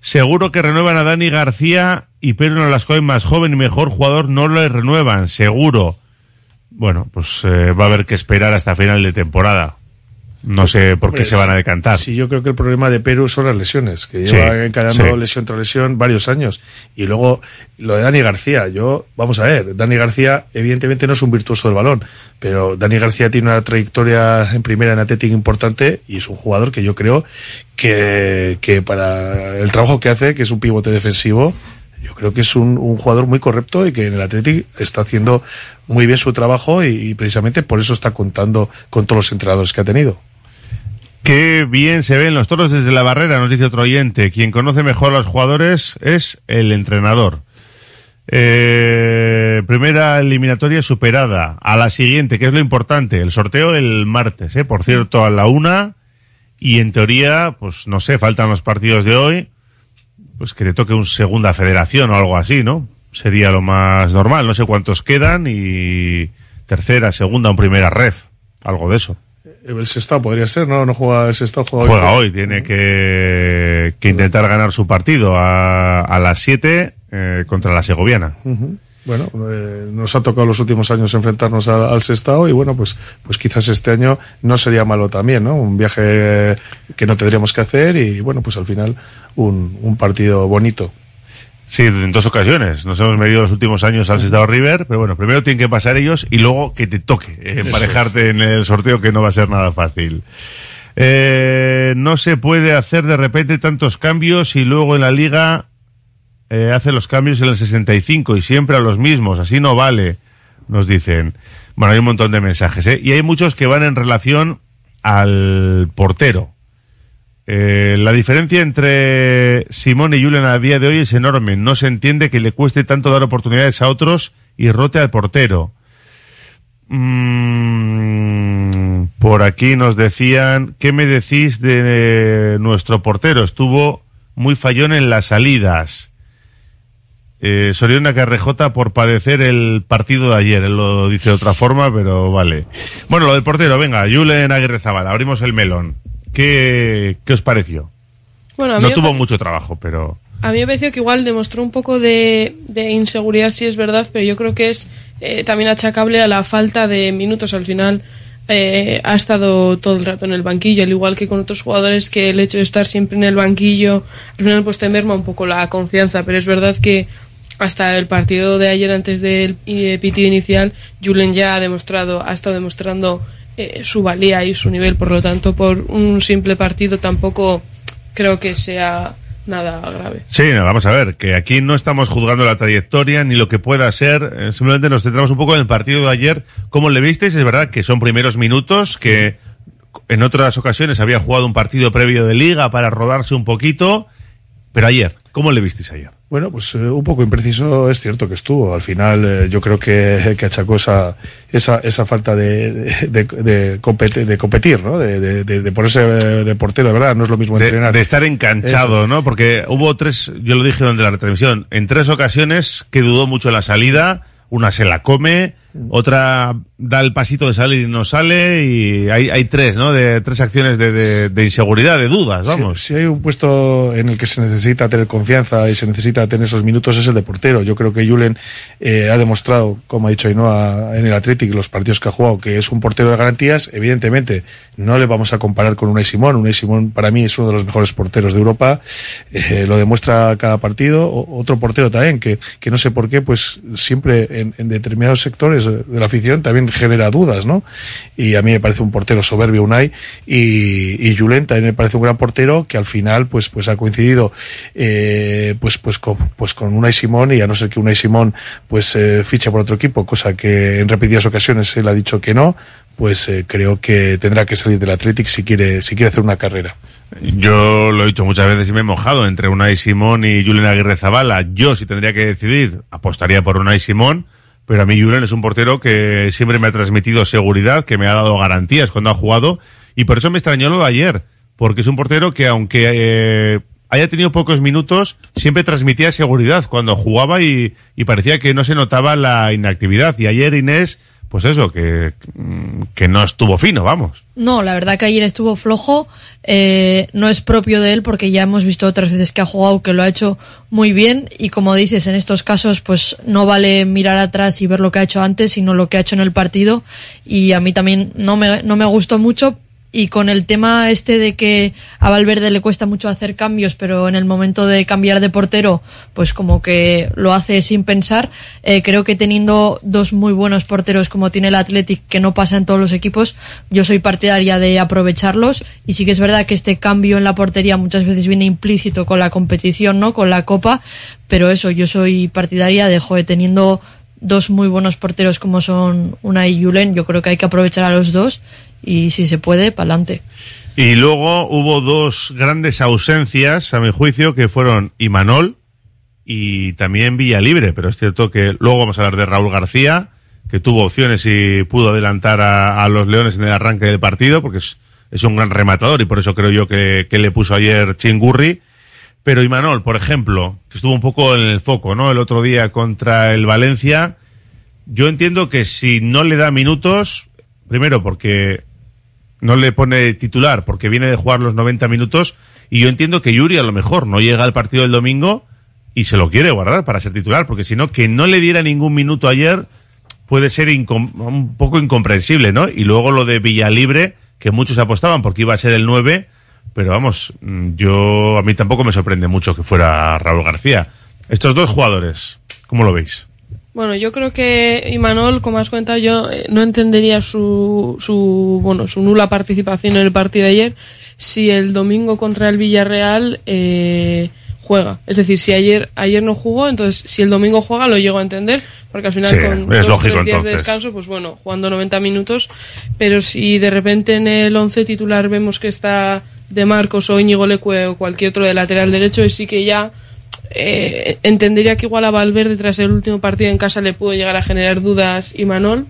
Seguro que renuevan a Dani García y Pedro Nolascoy, más joven y mejor jugador, no le renuevan, seguro. Bueno, pues eh, va a haber que esperar hasta final de temporada. No sé por qué se van a decantar. Sí, yo creo que el problema de Perú son las lesiones, que Sí, lleva sí. lesión tras lesión varios años. Y luego lo de Dani García, yo, vamos a ver, Dani García evidentemente no es un virtuoso del balón, pero Dani García tiene una trayectoria en primera en Atlético importante y es un jugador que yo creo que, que para el trabajo que hace, que es un pivote defensivo, yo creo que es un, jugador muy correcto y que en el Athletic está haciendo muy bien su trabajo y, y precisamente por eso está contando con todos los entrenadores que ha tenido. Qué bien se ven los toros desde la barrera, nos dice otro oyente. Quien conoce mejor a los jugadores es el entrenador. Eh, primera eliminatoria superada. A la siguiente, que es lo importante, el sorteo el martes, ¿eh? por cierto, a la una. Y en teoría, pues no sé, faltan los partidos de hoy. Pues que te toque un segunda federación o algo así, ¿no? Sería lo más normal. No sé cuántos quedan y tercera, segunda o primera ref. Algo de eso. El Sestao podría ser, ¿no? No juega el Sestao, juega, Juega hoy, tiene que, que intentar ganar su partido a, a las 7 eh, contra la Segoviana. Bueno, eh, nos ha tocado los últimos años enfrentarnos al, al Sestao y bueno, pues, pues quizás este año no sería malo también, ¿no? Un viaje que no tendríamos que hacer y bueno, pues al final un, un partido bonito. Sí, en dos ocasiones. Nos hemos medido los últimos años al Sestao River, pero bueno, primero tienen que pasar ellos y luego que te toque emparejarte en el sorteo que no va a ser nada fácil. Eh, no se puede hacer de repente tantos cambios y luego en la liga eh, hace los cambios en el 65 y siempre a los mismos. Así no vale, nos dicen. Bueno, hay un montón de mensajes, ¿eh? Y hay muchos que van en relación al portero. Eh, la diferencia entre Simón y Julen a día de hoy es enorme. No se entiende que le cueste tanto dar oportunidades a otros y rote al portero. Mm, por aquí nos decían, ¿qué me decís de nuestro portero? Estuvo muy fallón en las salidas. Eh, Soriona Carrejota por padecer el partido de ayer. Él lo dice de otra forma, pero vale. Bueno, lo del portero, venga, Julen Aguirre Zabala, abrimos el melón. ¿Qué, qué os pareció? Bueno, a mí No tuvo pare- mucho trabajo, pero... A mí me pareció que igual demostró un poco de, de inseguridad, si es verdad, pero yo creo que es eh, también achacable a la falta de minutos. Al final eh, ha estado todo el rato en el banquillo, al igual que con otros jugadores que el hecho de estar siempre en el banquillo, al final pues te merma un poco la confianza, pero es verdad que hasta el partido de ayer antes del pitido inicial, Julen ya ha demostrado, ha estado demostrando eh, su valía y su nivel, por lo tanto, por un simple partido tampoco creo que sea nada grave. Sí, vamos a ver, que aquí no estamos juzgando la trayectoria ni lo que pueda ser, eh, simplemente nos centramos un poco en el partido de ayer. ¿Cómo le visteis? Es verdad que son primeros minutos, que en otras ocasiones había jugado un partido previo de liga para rodarse un poquito, pero ayer, ¿cómo le visteis ayer? Bueno, pues eh, un poco impreciso es cierto que estuvo. Al final eh, yo creo que, que achacó esa, esa, esa falta de, de, de, competi- de competir, ¿no? De, de, ponerse eh, de portero, de verdad, no es lo mismo entrenar. de estar enganchado, Eso. ¿no? Porque hubo tres, yo lo dije durante la retransmisión, en tres ocasiones que dudó mucho en la salida, una se la come, otra da el pasito de salir y no sale, y hay, hay tres, ¿no? De tres acciones de, de, de inseguridad, de dudas, vamos. Si, si hay un puesto en el que se necesita tener confianza y se necesita tener esos minutos es el de portero. Yo creo que Julen eh, ha demostrado, como ha dicho Ainhoa en el Athletic, los partidos que ha jugado, que es un portero de garantías. Evidentemente, no le vamos a comparar con Unai Simón. Unai Simón para mí es uno de los mejores porteros de Europa. Eh, lo demuestra cada partido. O- otro portero también, que, que no sé por qué, pues siempre en, en determinados sectores de la afición también genera dudas, ¿no? Y a mí me parece un portero soberbio Unai y, y Julen también me parece un gran portero que al final pues pues ha coincidido eh, pues pues con, pues con Unai Simón y a no ser que Unai Simón pues eh, por otro equipo, cosa que en repetidas ocasiones él ha dicho que no, pues eh, creo que tendrá que salir del Athletic si quiere si quiere hacer una carrera. Yo lo he dicho muchas veces y me he mojado entre Unai Simón y Julen Aguirre Zabala. Yo, si tendría que decidir, apostaría por Unai Simón, pero a mí Julen es un portero que siempre me ha transmitido seguridad, que me ha dado garantías cuando ha jugado, y por eso me extrañó lo de ayer, porque es un portero que aunque eh, haya tenido pocos minutos, siempre transmitía seguridad cuando jugaba y, y parecía que no se notaba la inactividad. Y ayer Inés, pues eso, que, que no estuvo fino, vamos. No, la verdad que ayer estuvo flojo. eh, no es propio de él porque ya hemos visto otras veces que ha jugado que lo ha hecho muy bien y como dices, en estos casos pues no vale mirar atrás y ver lo que ha hecho antes, sino lo que ha hecho en el partido y a mí también no me, no me gustó mucho y con el tema este de que a Valverde le cuesta mucho hacer cambios, pero en el momento de cambiar de portero, pues como que lo hace sin pensar. Eh, creo que teniendo dos muy buenos porteros como tiene el Athletic, que no pasa en todos los equipos, yo soy partidaria de aprovecharlos. Y sí que es verdad que este cambio en la portería muchas veces viene implícito con la competición, ¿no? Con la Copa, pero eso, yo soy partidaria de, joder, teniendo dos muy buenos porteros como son Una y Julen, yo creo que hay que aprovechar a los dos y si se puede, para adelante. Y luego hubo dos grandes ausencias, a mi juicio, que fueron Imanol y también Villalibre. Pero es cierto que luego vamos a hablar de Raúl García, que tuvo opciones y pudo adelantar a, los Leones en el arranque del partido, porque es, es un gran rematador y por eso creo yo que, que le puso ayer Chingurri. Pero Imanol, por ejemplo, que estuvo un poco en el foco, ¿no? El otro día contra el Valencia. Yo entiendo que si no le da minutos, primero porque no le pone titular porque viene de jugar los 90 minutos y yo entiendo que Yuri a lo mejor no llega al partido del domingo y se lo quiere guardar para ser titular, porque si no, que no le diera ningún minuto ayer puede ser un poco incomprensible, ¿no? Y luego lo de Villalibre, que muchos apostaban porque iba a ser el 9, pero vamos, mm, yo a mí tampoco me sorprende mucho que fuera Raúl García. Estos dos jugadores, ¿cómo lo veis? Bueno, yo creo que Imanol, como has comentado, yo eh, no entendería su, su, bueno, su nula participación en el partido de ayer si el domingo contra el Villarreal eh, juega. Es decir, si ayer ayer no jugó, entonces si el domingo juega lo llego a entender, porque al final Sí, con es dos lógico, tres días entonces. de descanso, pues bueno, jugando 90 minutos, pero si de repente en el 11 titular vemos que está de Marcos o Íñigo Lecue o cualquier otro de lateral derecho, y sí que ya eh, entendería que igual a Valverde tras el último partido en casa le pudo llegar a generar dudas y Manol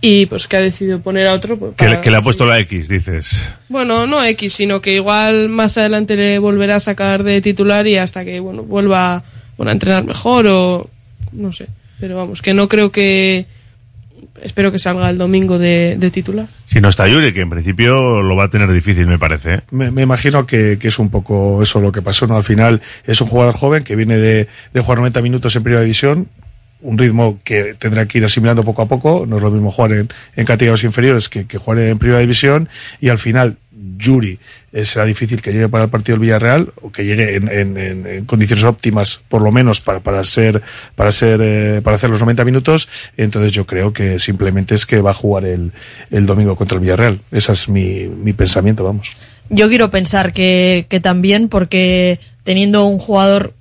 y pues que ha decidido poner a otro pues, Que, le- para- que le ha puesto la X, dices. bueno no X sino que igual más adelante le volverá a sacar de titular y hasta que bueno vuelva bueno, a entrenar mejor o no sé pero vamos que no creo que espero que salga el domingo de, de titular Si no está Yuri, que en principio lo va a tener difícil, me parece. ¿eh? Me, me imagino que, que es un poco eso lo que pasó, ¿no? Al final es un jugador joven que viene de, de jugar 90 minutos en primera división, un ritmo que tendrá que ir asimilando poco a poco, no es lo mismo jugar en, en categorías inferiores que, que jugar en primera división, y al final Yuri eh, será difícil que llegue para el partido del Villarreal o que llegue en, en- condiciones óptimas, por lo menos para, para ser, para ser, eh, para hacer los 90 minutos. Entonces yo creo que simplemente es que va a jugar el, el domingo contra el Villarreal. Ese es mi, mi pensamiento, vamos. Yo quiero pensar que, que también, porque teniendo un jugador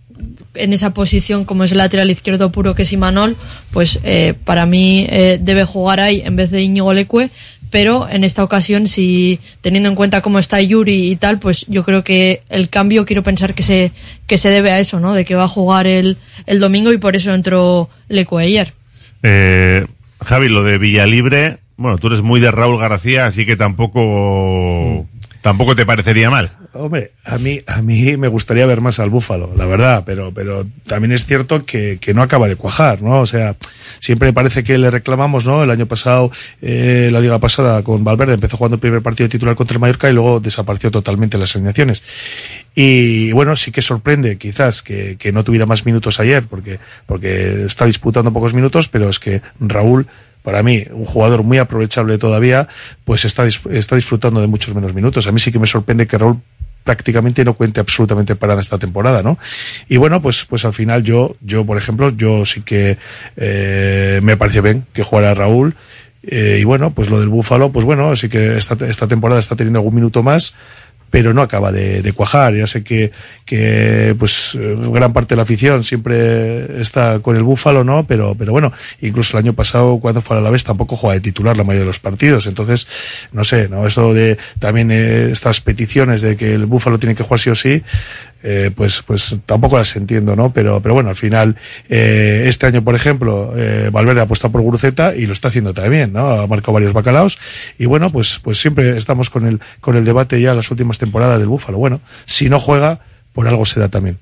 en esa posición como es el lateral izquierdo puro que es Imanol, pues eh, para mí eh, debe jugar ahí en vez de Íñigo Leque, pero en esta ocasión, si teniendo en cuenta cómo está Yuri y tal, pues yo creo que el cambio quiero pensar que se, que se debe a eso, ¿no? De que va a jugar el, el domingo y por eso entró Leque ayer. Eh, Javi, lo de Villalibre, bueno, tú eres muy de Raúl García, así que tampoco, tampoco te parecería mal. Hombre, a mí, a mí me gustaría ver más al Búfalo, la verdad, pero, pero también es cierto que, que no acaba de cuajar, ¿no? O sea, siempre parece que le reclamamos, ¿no? El año pasado, eh, la liga pasada con Valverde empezó jugando el primer partido titular contra el Mallorca y luego desapareció totalmente las alineaciones. Y bueno, sí que sorprende quizás que, que no tuviera más minutos ayer, porque, porque está disputando pocos minutos, pero es que Raúl para mí, un jugador muy aprovechable todavía, pues está, está disfrutando de muchos menos minutos. A mí sí que me sorprende que Raúl prácticamente no cuente absolutamente para nada esta temporada, ¿no? Y bueno, pues, pues al final yo, yo por ejemplo, yo sí que eh, me pareció bien que jugara Raúl. Eh, y bueno, pues lo del Búfalo, pues bueno, sí que esta, esta temporada está teniendo algún minuto más, pero no acaba de, de cuajar. Ya sé que, que pues eh, gran parte de la afición siempre está con el Búfalo, ¿no? Pero, pero bueno, incluso el año pasado cuando fue a la vez tampoco juega de titular la mayoría de los partidos. Entonces, no sé, ¿no? Eso de también eh, estas peticiones de que el Búfalo tiene que jugar sí o sí, eh, pues, pues tampoco las entiendo, ¿no? Pero, pero bueno, al final, eh, este año, por ejemplo, eh, Valverde ha apostado por Guruceta y lo está haciendo también, ¿no? Ha marcado varios bacalaos y bueno, pues, pues siempre estamos con el, con el debate ya las últimas temporadas del Búfalo. Bueno, si no juega, por algo será también.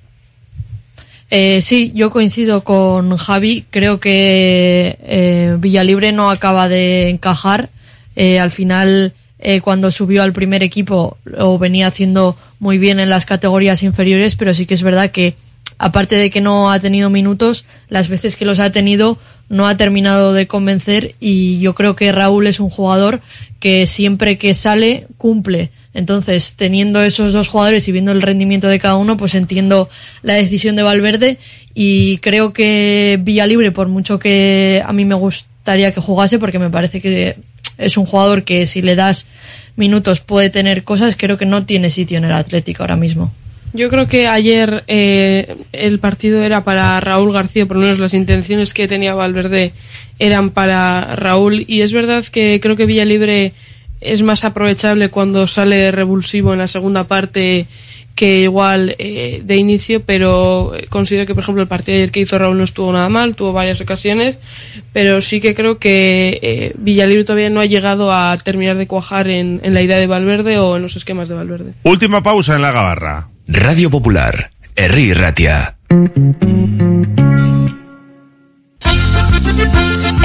Eh, sí, yo coincido con Javi. Creo que Villalibre no acaba de encajar. Al final, cuando subió al primer equipo, lo venía haciendo muy bien en las categorías inferiores, pero sí que es verdad que, aparte de que no ha tenido minutos, las veces que los ha tenido no ha terminado de convencer y yo creo que Raúl es un jugador que siempre que sale cumple. Entonces, teniendo esos dos jugadores y viendo el rendimiento de cada uno, pues entiendo la decisión de Valverde y creo que Villalibre, por mucho que a mí me gustaría que jugase, porque me parece que es un jugador que si le das minutos puede tener cosas, creo que no tiene sitio en el Atlético ahora mismo. Yo creo que ayer eh, el partido era para Raúl García, por lo menos las intenciones que tenía Valverde eran para Raúl y es verdad que creo que Villalibre es más aprovechable cuando sale revulsivo en la segunda parte que igual eh, de inicio, pero considero que por ejemplo el partido ayer que hizo Raúl no estuvo nada mal, tuvo varias ocasiones, pero sí que creo que eh, Villalibre todavía no ha llegado a terminar de cuajar en, en la idea de Valverde o en los esquemas de Valverde. Última pausa en la gabarra. Radio Popular, Herri Ratia.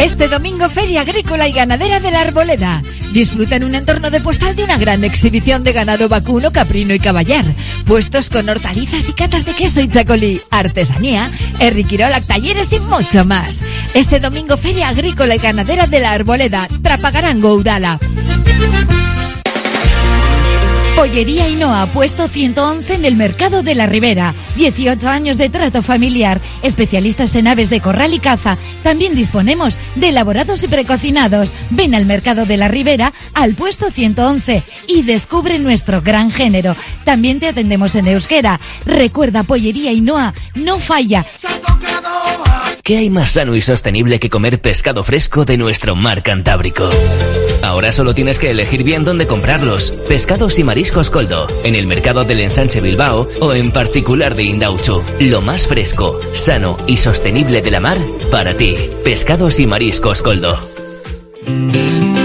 Este domingo Feria Agrícola y Ganadera de la Arboleda. Disfruta en un entorno de postal de una gran exhibición de ganado vacuno, caprino y caballar. Puestos con hortalizas y catas de queso y chacolí, artesanía, Erriquirolac, talleres y mucho más. Este domingo Feria Agrícola y Ganadera de la Arboleda. Trapagarango, Udala. Pollería Ainhoa, puesto 111 en el Mercado de la Ribera. 18 años de trato familiar. Especialistas en aves de corral y caza. También disponemos de elaborados y precocinados. Ven al Mercado de la Ribera, al puesto 111 y descubre nuestro gran género. También te atendemos en euskera. Recuerda, Pollería Ainhoa, no falla. ¿Qué hay más sano y sostenible que comer pescado fresco de nuestro mar Cantábrico? Ahora solo tienes que elegir bien dónde comprarlos. Pescados y mariscos Coldo, en el mercado del Ensanche Bilbao o en particular de Indauchu. Lo más fresco, sano y sostenible de la mar para ti. Pescados y mariscos Coldo.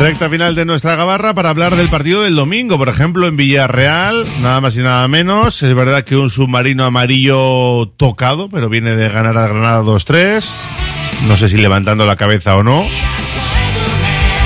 Recta final de nuestra gabarra para hablar del partido del domingo, por ejemplo, en Villarreal, nada más y nada menos. Es verdad que un submarino amarillo tocado, pero viene de ganar a Granada 2-3. No sé si levantando la cabeza o no.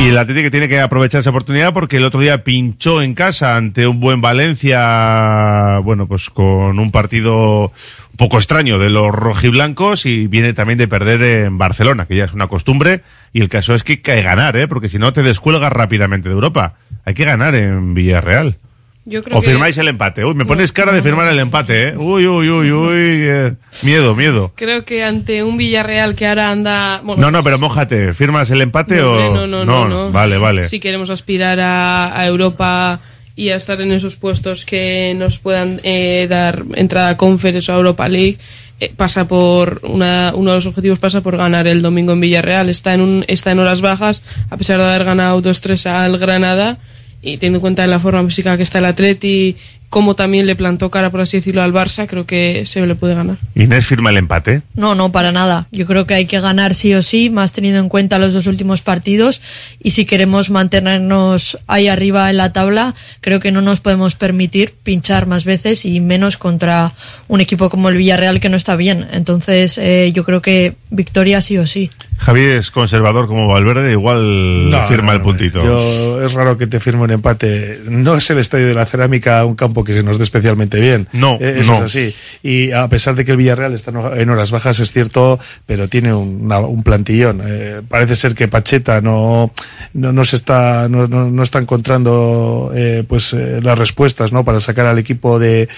Y el Atlético tiene que aprovechar esa oportunidad porque el otro día pinchó en casa ante un buen Valencia, bueno, pues con un partido un poco extraño de los rojiblancos y viene también de perder en Barcelona, que ya es una costumbre. Y el caso es que hay que ganar, ¿eh? porque si no te descuelgas rápidamente de Europa. Hay que ganar en Villarreal. Yo creo O que- firmáis el empate. Uy, me pones cara de firmar el empate, ¿eh? Uy, uy, uy, uy. eh, Miedo, miedo. Creo que ante un Villarreal que ahora anda... bueno, No, no, pero mójate. ¿Firmas el empate No, o...? no, no, no, no. Vale, vale. Si queremos aspirar a, a Europa y a estar en esos puestos que nos puedan eh, dar entrada a Conference o a Europa League, eh, pasa por una, uno de los objetivos pasa por ganar el domingo en Villarreal. Está en un, está en horas bajas, a pesar de haber ganado 2-3 al Granada y teniendo en cuenta la forma física que está el Atleti, como también le plantó cara, por así decirlo, al Barça, creo que se le puede ganar. Inés firma el empate. No, no, para nada. Yo creo que hay que ganar sí o sí, más teniendo en cuenta los dos últimos partidos. Y si queremos mantenernos ahí arriba en la tabla, creo que no nos podemos permitir pinchar más veces y menos contra un equipo como el Villarreal que no está bien. Entonces, eh, yo creo que victoria sí o sí. Javi es conservador como Valverde, igual No, firma no, el puntito. Yo, es raro que te firme un empate. No es el estadio de la cerámica un campo que se nos dé especialmente bien. No, Eh, eso no. es así. Y a pesar de que el Villarreal está en horas bajas, es cierto, pero tiene un, una- un plantillón. Eh, parece ser que Pacheta no, no, no se está, no, no, no está encontrando eh, pues eh, las respuestas ¿no? para sacar al equipo de,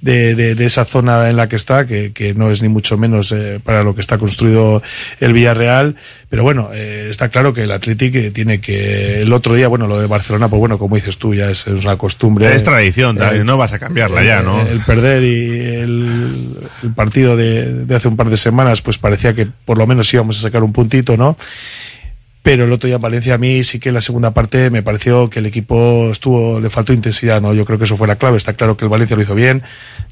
de, de- de esa zona en la que está, que, que no es ni mucho menos para lo que está construido el Villarreal. Pero bueno, eh, está claro que el Athletic eh, tiene que. El otro día, bueno, lo de Barcelona, pues bueno, como dices tú, ya es, es una costumbre. Es tradición, Eh, no vas a cambiarla ya, ¿no? El perder y el, el partido de, de hace un par de semanas, pues parecía que por lo menos íbamos a sacar un puntito, ¿no? Pero el otro día en Valencia a mí sí que en la segunda parte me pareció que el equipo estuvo, le faltó intensidad, ¿no? Yo creo que eso fue la clave. Está claro que el Valencia lo hizo bien,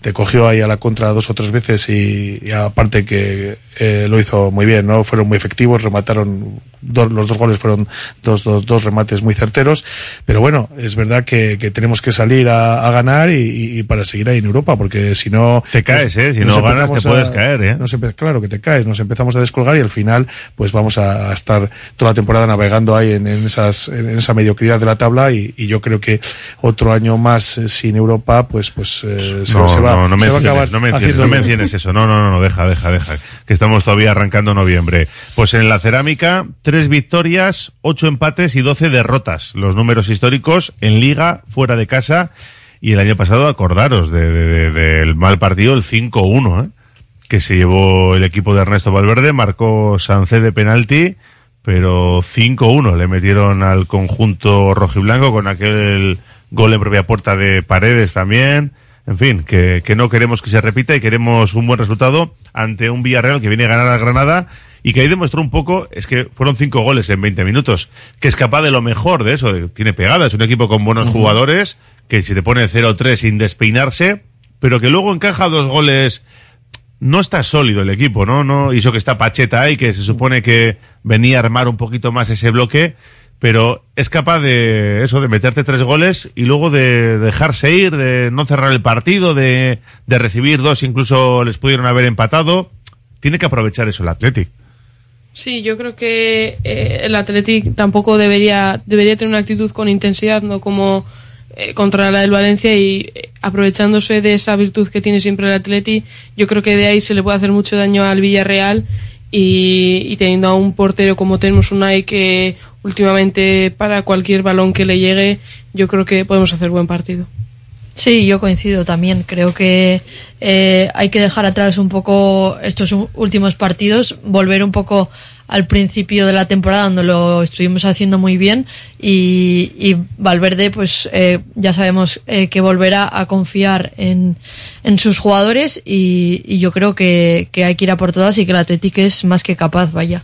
te cogió ahí a la contra dos o tres veces y, y aparte que eh, lo hizo muy bien, ¿no? Fueron muy efectivos, remataron, dos- los dos goles fueron dos, dos, dos remates muy certeros. Pero bueno, es verdad que, que tenemos que salir a, a ganar y, para seguir ahí en Europa, porque si no... Te caes, ¿eh? Si no ganas, te puedes caer, ¿eh? nos claro que te caes, nos empezamos a descolgar y al final pues vamos a, a estar toda la temporada navegando ahí en, en esas, en esa mediocridad de la tabla y, y yo creo que otro año más eh, sin Europa pues pues eh, se, no, se va, no, no se va a acabar no menciones, haciendo- no menciones eso. No, no, no, no, deja, deja, deja. Que estamos todavía arrancando noviembre. Pues en la cerámica, tres victorias, ocho empates y doce derrotas. Los números históricos en liga, fuera de casa. Y el año pasado, acordaros de- de- de- del mal partido, el 5-1, ¿eh? que se llevó el equipo de Ernesto Valverde, marcó Sancé de penalti, pero 5-1 le metieron al conjunto rojiblanco con aquel gol en propia puerta de Paredes también. En fin, que, que no queremos que se repita y queremos un buen resultado ante un Villarreal que viene a ganar a Granada y que ahí demostró un poco, es que fueron cinco goles en 20 minutos, que es capaz de lo mejor de eso, de- tiene pegada, es un equipo con buenos jugadores, que si te pone 0-3 sin despeinarse, pero que luego encaja dos goles no está sólido el equipo, ¿no? no y eso que está Pacheta ahí, que se supone que venía a armar un poquito más ese bloque, pero es capaz de eso, de meterte tres goles y luego de dejarse ir, de no cerrar el partido, de, de recibir dos, incluso les pudieron haber empatado. Tiene que aprovechar eso el Athletic. Sí, yo creo que eh, el Athletic tampoco debería, debería tener una actitud con intensidad, no como eh, contra la del Valencia y eh, aprovechándose de esa virtud que tiene siempre el Athletic, yo creo que de ahí se le puede hacer mucho daño al Villarreal y, y teniendo a un portero como tenemos Unai que últimamente para cualquier balón que le llegue, yo creo que podemos hacer buen partido. Sí, yo coincido también. Creo que eh, hay que dejar atrás un poco estos últimos partidos, volver un poco al principio de la temporada donde lo estuvimos haciendo muy bien y, y Valverde pues eh, ya sabemos eh, que volverá a confiar en, en sus jugadores y, y yo creo que, que hay que ir a por todas y que el Atlético es más que capaz, vaya.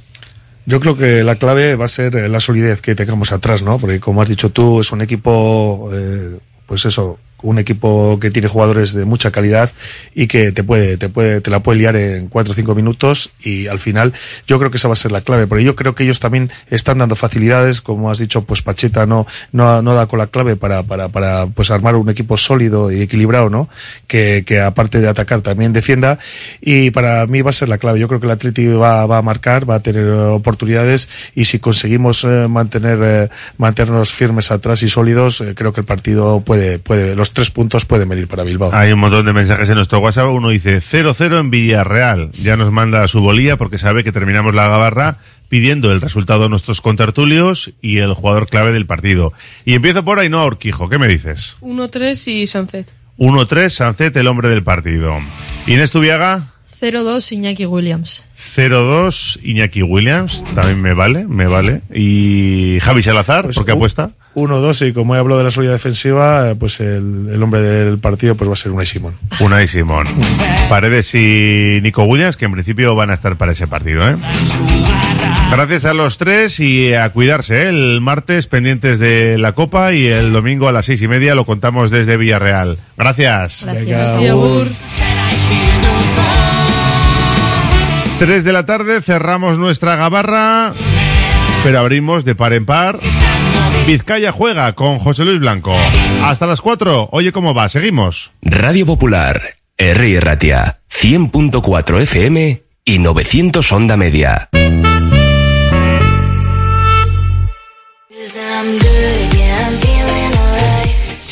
Yo creo que la clave va a ser eh, la solidez que tengamos atrás, ¿no? Porque como has dicho tú, es un equipo, eh, pues eso, un equipo que tiene jugadores de mucha calidad y que te puede, te puede, te la puede liar en cuatro o cinco minutos y al final yo creo que esa va a ser la clave, porque yo creo que ellos también están dando facilidades, como has dicho, pues Pacheta no, no, no da con la clave para, para, para pues armar un equipo sólido y equilibrado, ¿no? Que, que aparte de atacar también defienda y para mí va a ser la clave. Yo creo que el Atleti va, va a marcar, va a tener oportunidades y si conseguimos eh, mantener, eh, mantenernos firmes atrás y sólidos, eh, creo que el partido puede, puede, los tres puntos pueden venir para Bilbao. Hay un montón de mensajes en nuestro WhatsApp. Uno dice 0-0 en Villarreal. Ya nos manda su bolía porque sabe que terminamos la gabarra pidiendo el resultado de nuestros contertulios y el jugador clave del partido. Y empiezo por Ainhoa Orquijo. ¿Qué me dices? 1-3 y Sancet. 1-3, Sancet, el hombre del partido. Inés Tubiaga. 0-2 Iñaki Williams. 0-2 Iñaki Williams, también me vale, me vale. Y Javi Salazar, Pues ¿por qué un- apuesta? 1-2 y como he hablado de la solidez defensiva, pues el, el hombre del partido pues va a ser Unai Simón. Unai Simón. Paredes y Nico Williams, que en principio van a estar para ese partido, ¿eh? Gracias a los tres y a cuidarse, ¿eh? El martes pendientes de la Copa y el domingo a las seis y media lo contamos desde Villarreal. Gracias. Gracias. Venga, 3 de la tarde cerramos nuestra gabarra, pero abrimos de par en par. Vizcaya juega con José Luis Blanco. Hasta las 4. Oye, ¿cómo va? Seguimos. Radio Popular, R. Ratia, 100.4 FM y 900 Onda Media.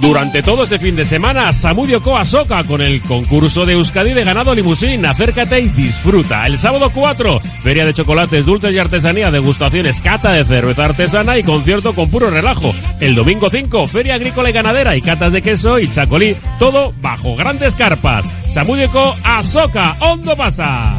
Durante todo este fin de semana, Samudio Coa Soca con el concurso de Euskadi de ganado limusín. Acércate y disfruta. El sábado 4, feria de chocolates, dulces y artesanía, degustaciones, cata de cerveza artesana y concierto con puro relajo. El domingo 5, feria agrícola y ganadera y catas de queso y chacolí. Todo bajo grandes carpas. Samudio Coa Soca, Hondo pasa.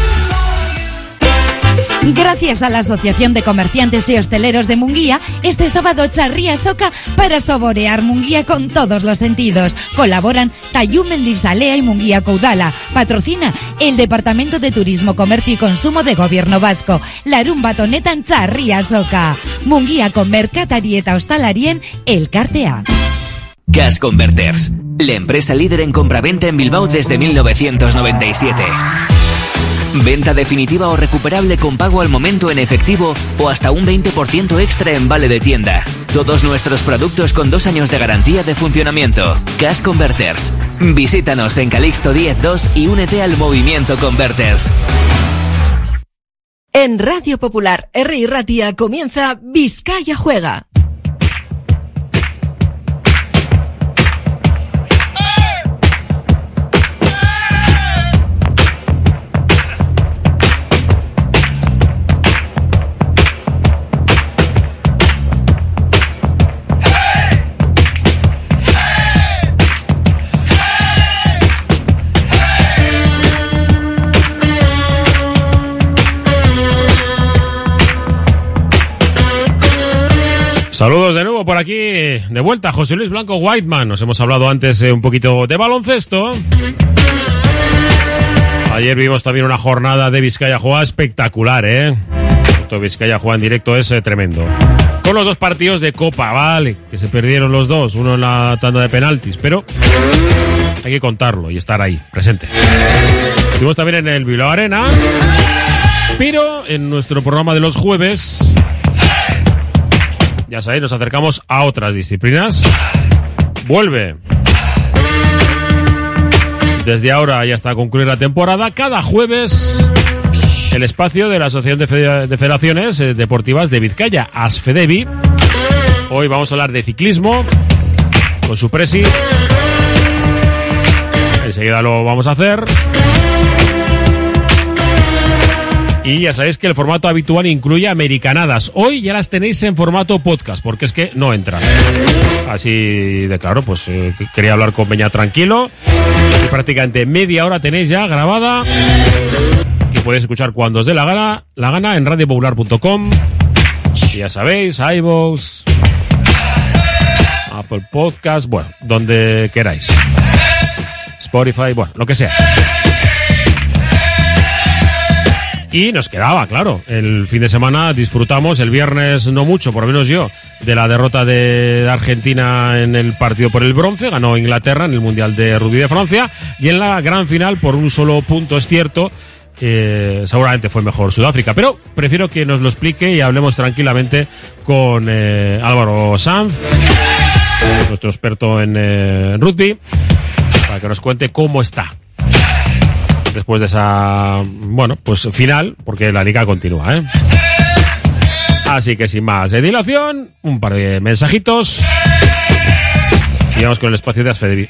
Gracias a la Asociación de Comerciantes y Hosteleros de Munguía, este sábado charría soca para saborear Munguía con todos los sentidos. Colaboran Tayú Mendisalea y Munguía Caudala. Patrocina el Departamento de Turismo, Comercio y Consumo de Gobierno Vasco. Larun Batonetan charría soca. Munguía con Mercatarieta Hostalarien, el Cartea. Gas Converters, la empresa líder en compraventa en Bilbao desde 1997. Venta definitiva o recuperable con pago al momento en efectivo o hasta un 20% extra en vale de tienda. Todos nuestros productos con dos años de garantía de funcionamiento. Gas Converters. Visítanos en Calixto 10.2 y únete al movimiento Converters. En Radio Popular, R. Ratia comienza Vizcaya Juega. Saludos de nuevo por aquí, de vuelta, José Luis Blanco Whiteman. Nos hemos hablado antes eh, un poquito de baloncesto. Ayer vimos también una jornada de Vizcaya Juega espectacular, ¿eh? Esto Vizcaya Juega en directo es eh, tremendo. Con los dos partidos de Copa, vale, que se perdieron los dos, uno en la tanda de penaltis, pero hay que contarlo y estar ahí, presente. Estuvimos también en el Bilbao Arena, pero en nuestro programa de los jueves, ya sabéis, nos acercamos a otras disciplinas. Vuelve desde ahora y hasta concluir la temporada, cada jueves el espacio de la Asociación de, Fede- de Federaciones eh, Deportivas de Vizcaya, ASFEDEVI. Hoy vamos a hablar de ciclismo con su presi. Enseguida lo vamos a hacer. Y ya sabéis que el formato habitual incluye americanadas. Hoy ya las tenéis en formato podcast, porque es que no entran. Así de claro, pues eh, quería hablar con Peña tranquilo. Y prácticamente media hora tenéis ya grabada. Que podéis escuchar cuando os dé la gana, la gana en radiopopular.com. Ya sabéis, iVoox, Apple Podcast, bueno, donde queráis. Spotify, bueno, lo que sea. Y nos quedaba, claro, el fin de semana disfrutamos, el viernes no mucho, por lo menos yo, de la derrota de Argentina en el partido por el bronce, ganó Inglaterra en el Mundial de Rugby de Francia, y en la gran final, por un solo punto, es cierto, eh, seguramente fue mejor Sudáfrica, pero prefiero que nos lo explique y hablemos tranquilamente con eh, Álvaro Sanz, nuestro experto en eh, rugby, para que nos cuente cómo está después de esa, bueno, pues final, porque la liga continúa, ¿eh? Así que sin más dilación, un par de mensajitos. Y vamos con el espacio de Asfedevi.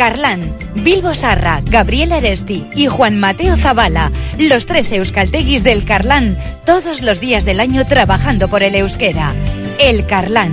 Carlán, Bilbo Sarra, Gabriel Aresti y Juan Mateo Zavala, los tres euskalteguis del Carlán, todos los días del año trabajando por el euskera. El Carlán.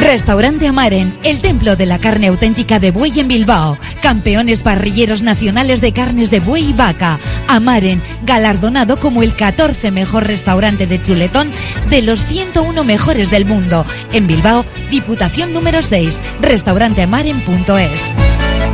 Restaurante Amaren, el templo de la carne auténtica de buey en Bilbao. Campeones parrilleros nacionales de carnes de buey y vaca. Amaren, galardonado como el 14 mejor restaurante de chuletón de los 101 mejores del mundo. En Bilbao, Diputación número 6, restauranteamaren.es.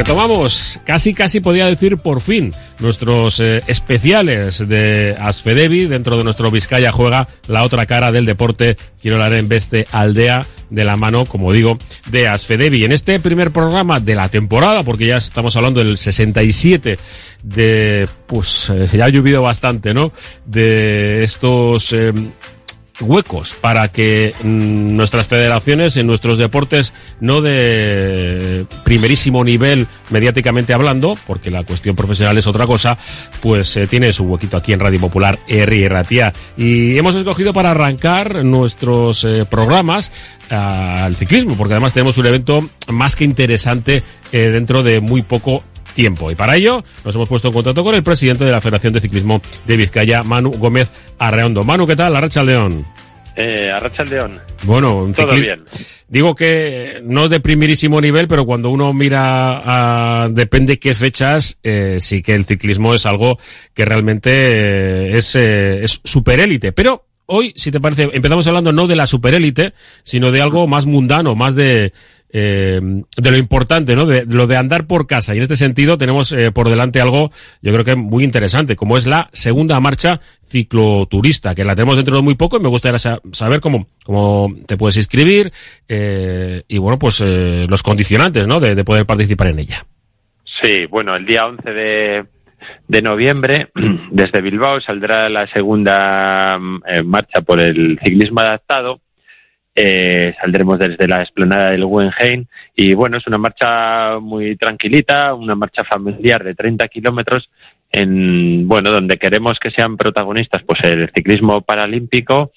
Retomamos, casi casi podía decir por fin, nuestros eh, especiales de Asfedevi dentro de nuestro Vizcaya juega la otra cara del deporte. Quiero hablar en Beste Aldea de la mano, como digo, de Asfedevi. En este primer programa de la temporada, porque ya estamos hablando del 67 de, pues eh, ya ha llovido bastante, ¿no? De estos... eh, huecos para que mm, nuestras federaciones en nuestros deportes no de primerísimo nivel mediáticamente hablando, porque la cuestión profesional es otra cosa, pues eh, tiene su huequito aquí en Radio Popular R Ratia. Y hemos escogido para arrancar nuestros eh, programas al ciclismo, porque además tenemos un evento más que interesante eh, dentro de muy poco tiempo. Y para ello nos hemos puesto en contacto con el presidente de la Federación de Ciclismo de Vizcaya, Manu Gómez Arreondo. Manu, ¿qué tal? Arracha León. Eh, Arracha León. Bueno, un Todo bien. Digo que no de primerísimo nivel, pero cuando uno mira a, depende qué fechas, eh, sí que el ciclismo es algo que realmente eh, es, eh, es superélite. Pero hoy, si te parece, empezamos hablando no de la superélite, sino de algo más mundano, más de, eh, de lo importante, ¿no? De, lo de andar por casa. Y en este sentido tenemos eh, por delante algo, yo creo que muy interesante, como es la segunda marcha cicloturista, que la tenemos dentro de muy poco y me gustaría sa- saber cómo, cómo te puedes inscribir eh, y, bueno, pues eh, los condicionantes, ¿no? De, de poder participar en ella. Sí, bueno, el día 11 de, de noviembre, [CLEARS THROAT] desde Bilbao, saldrá la segunda mm, eh, marcha por el ciclismo adaptado. Eh, saldremos desde la explanada del Guggenheim. Y bueno, es una marcha muy tranquilita, una marcha familiar de 30 kilómetros en, bueno, donde queremos que sean protagonistas pues el ciclismo paralímpico,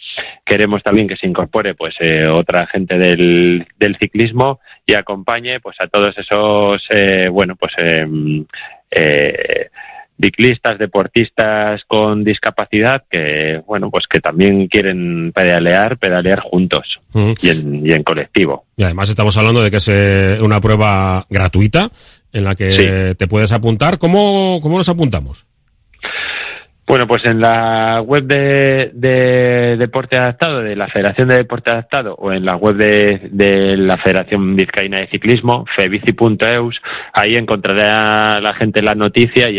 queremos también que se incorpore pues eh, otra gente del, del ciclismo y acompañe pues a todos esos, eh, bueno, pues em, eh, ciclistas, deportistas con discapacidad que, bueno, pues que también quieren pedalear, pedalear juntos y, en, y en colectivo. Y además estamos hablando de que es eh, una prueba gratuita en la que te puedes apuntar. ¿Cómo, cómo nos apuntamos? Bueno, pues en la web de, de Deporte Adaptado, de la Federación de Deporte Adaptado, o en la web de, de la Federación Vizcaína de Ciclismo, febici.eus, ahí encontrará la gente la noticia y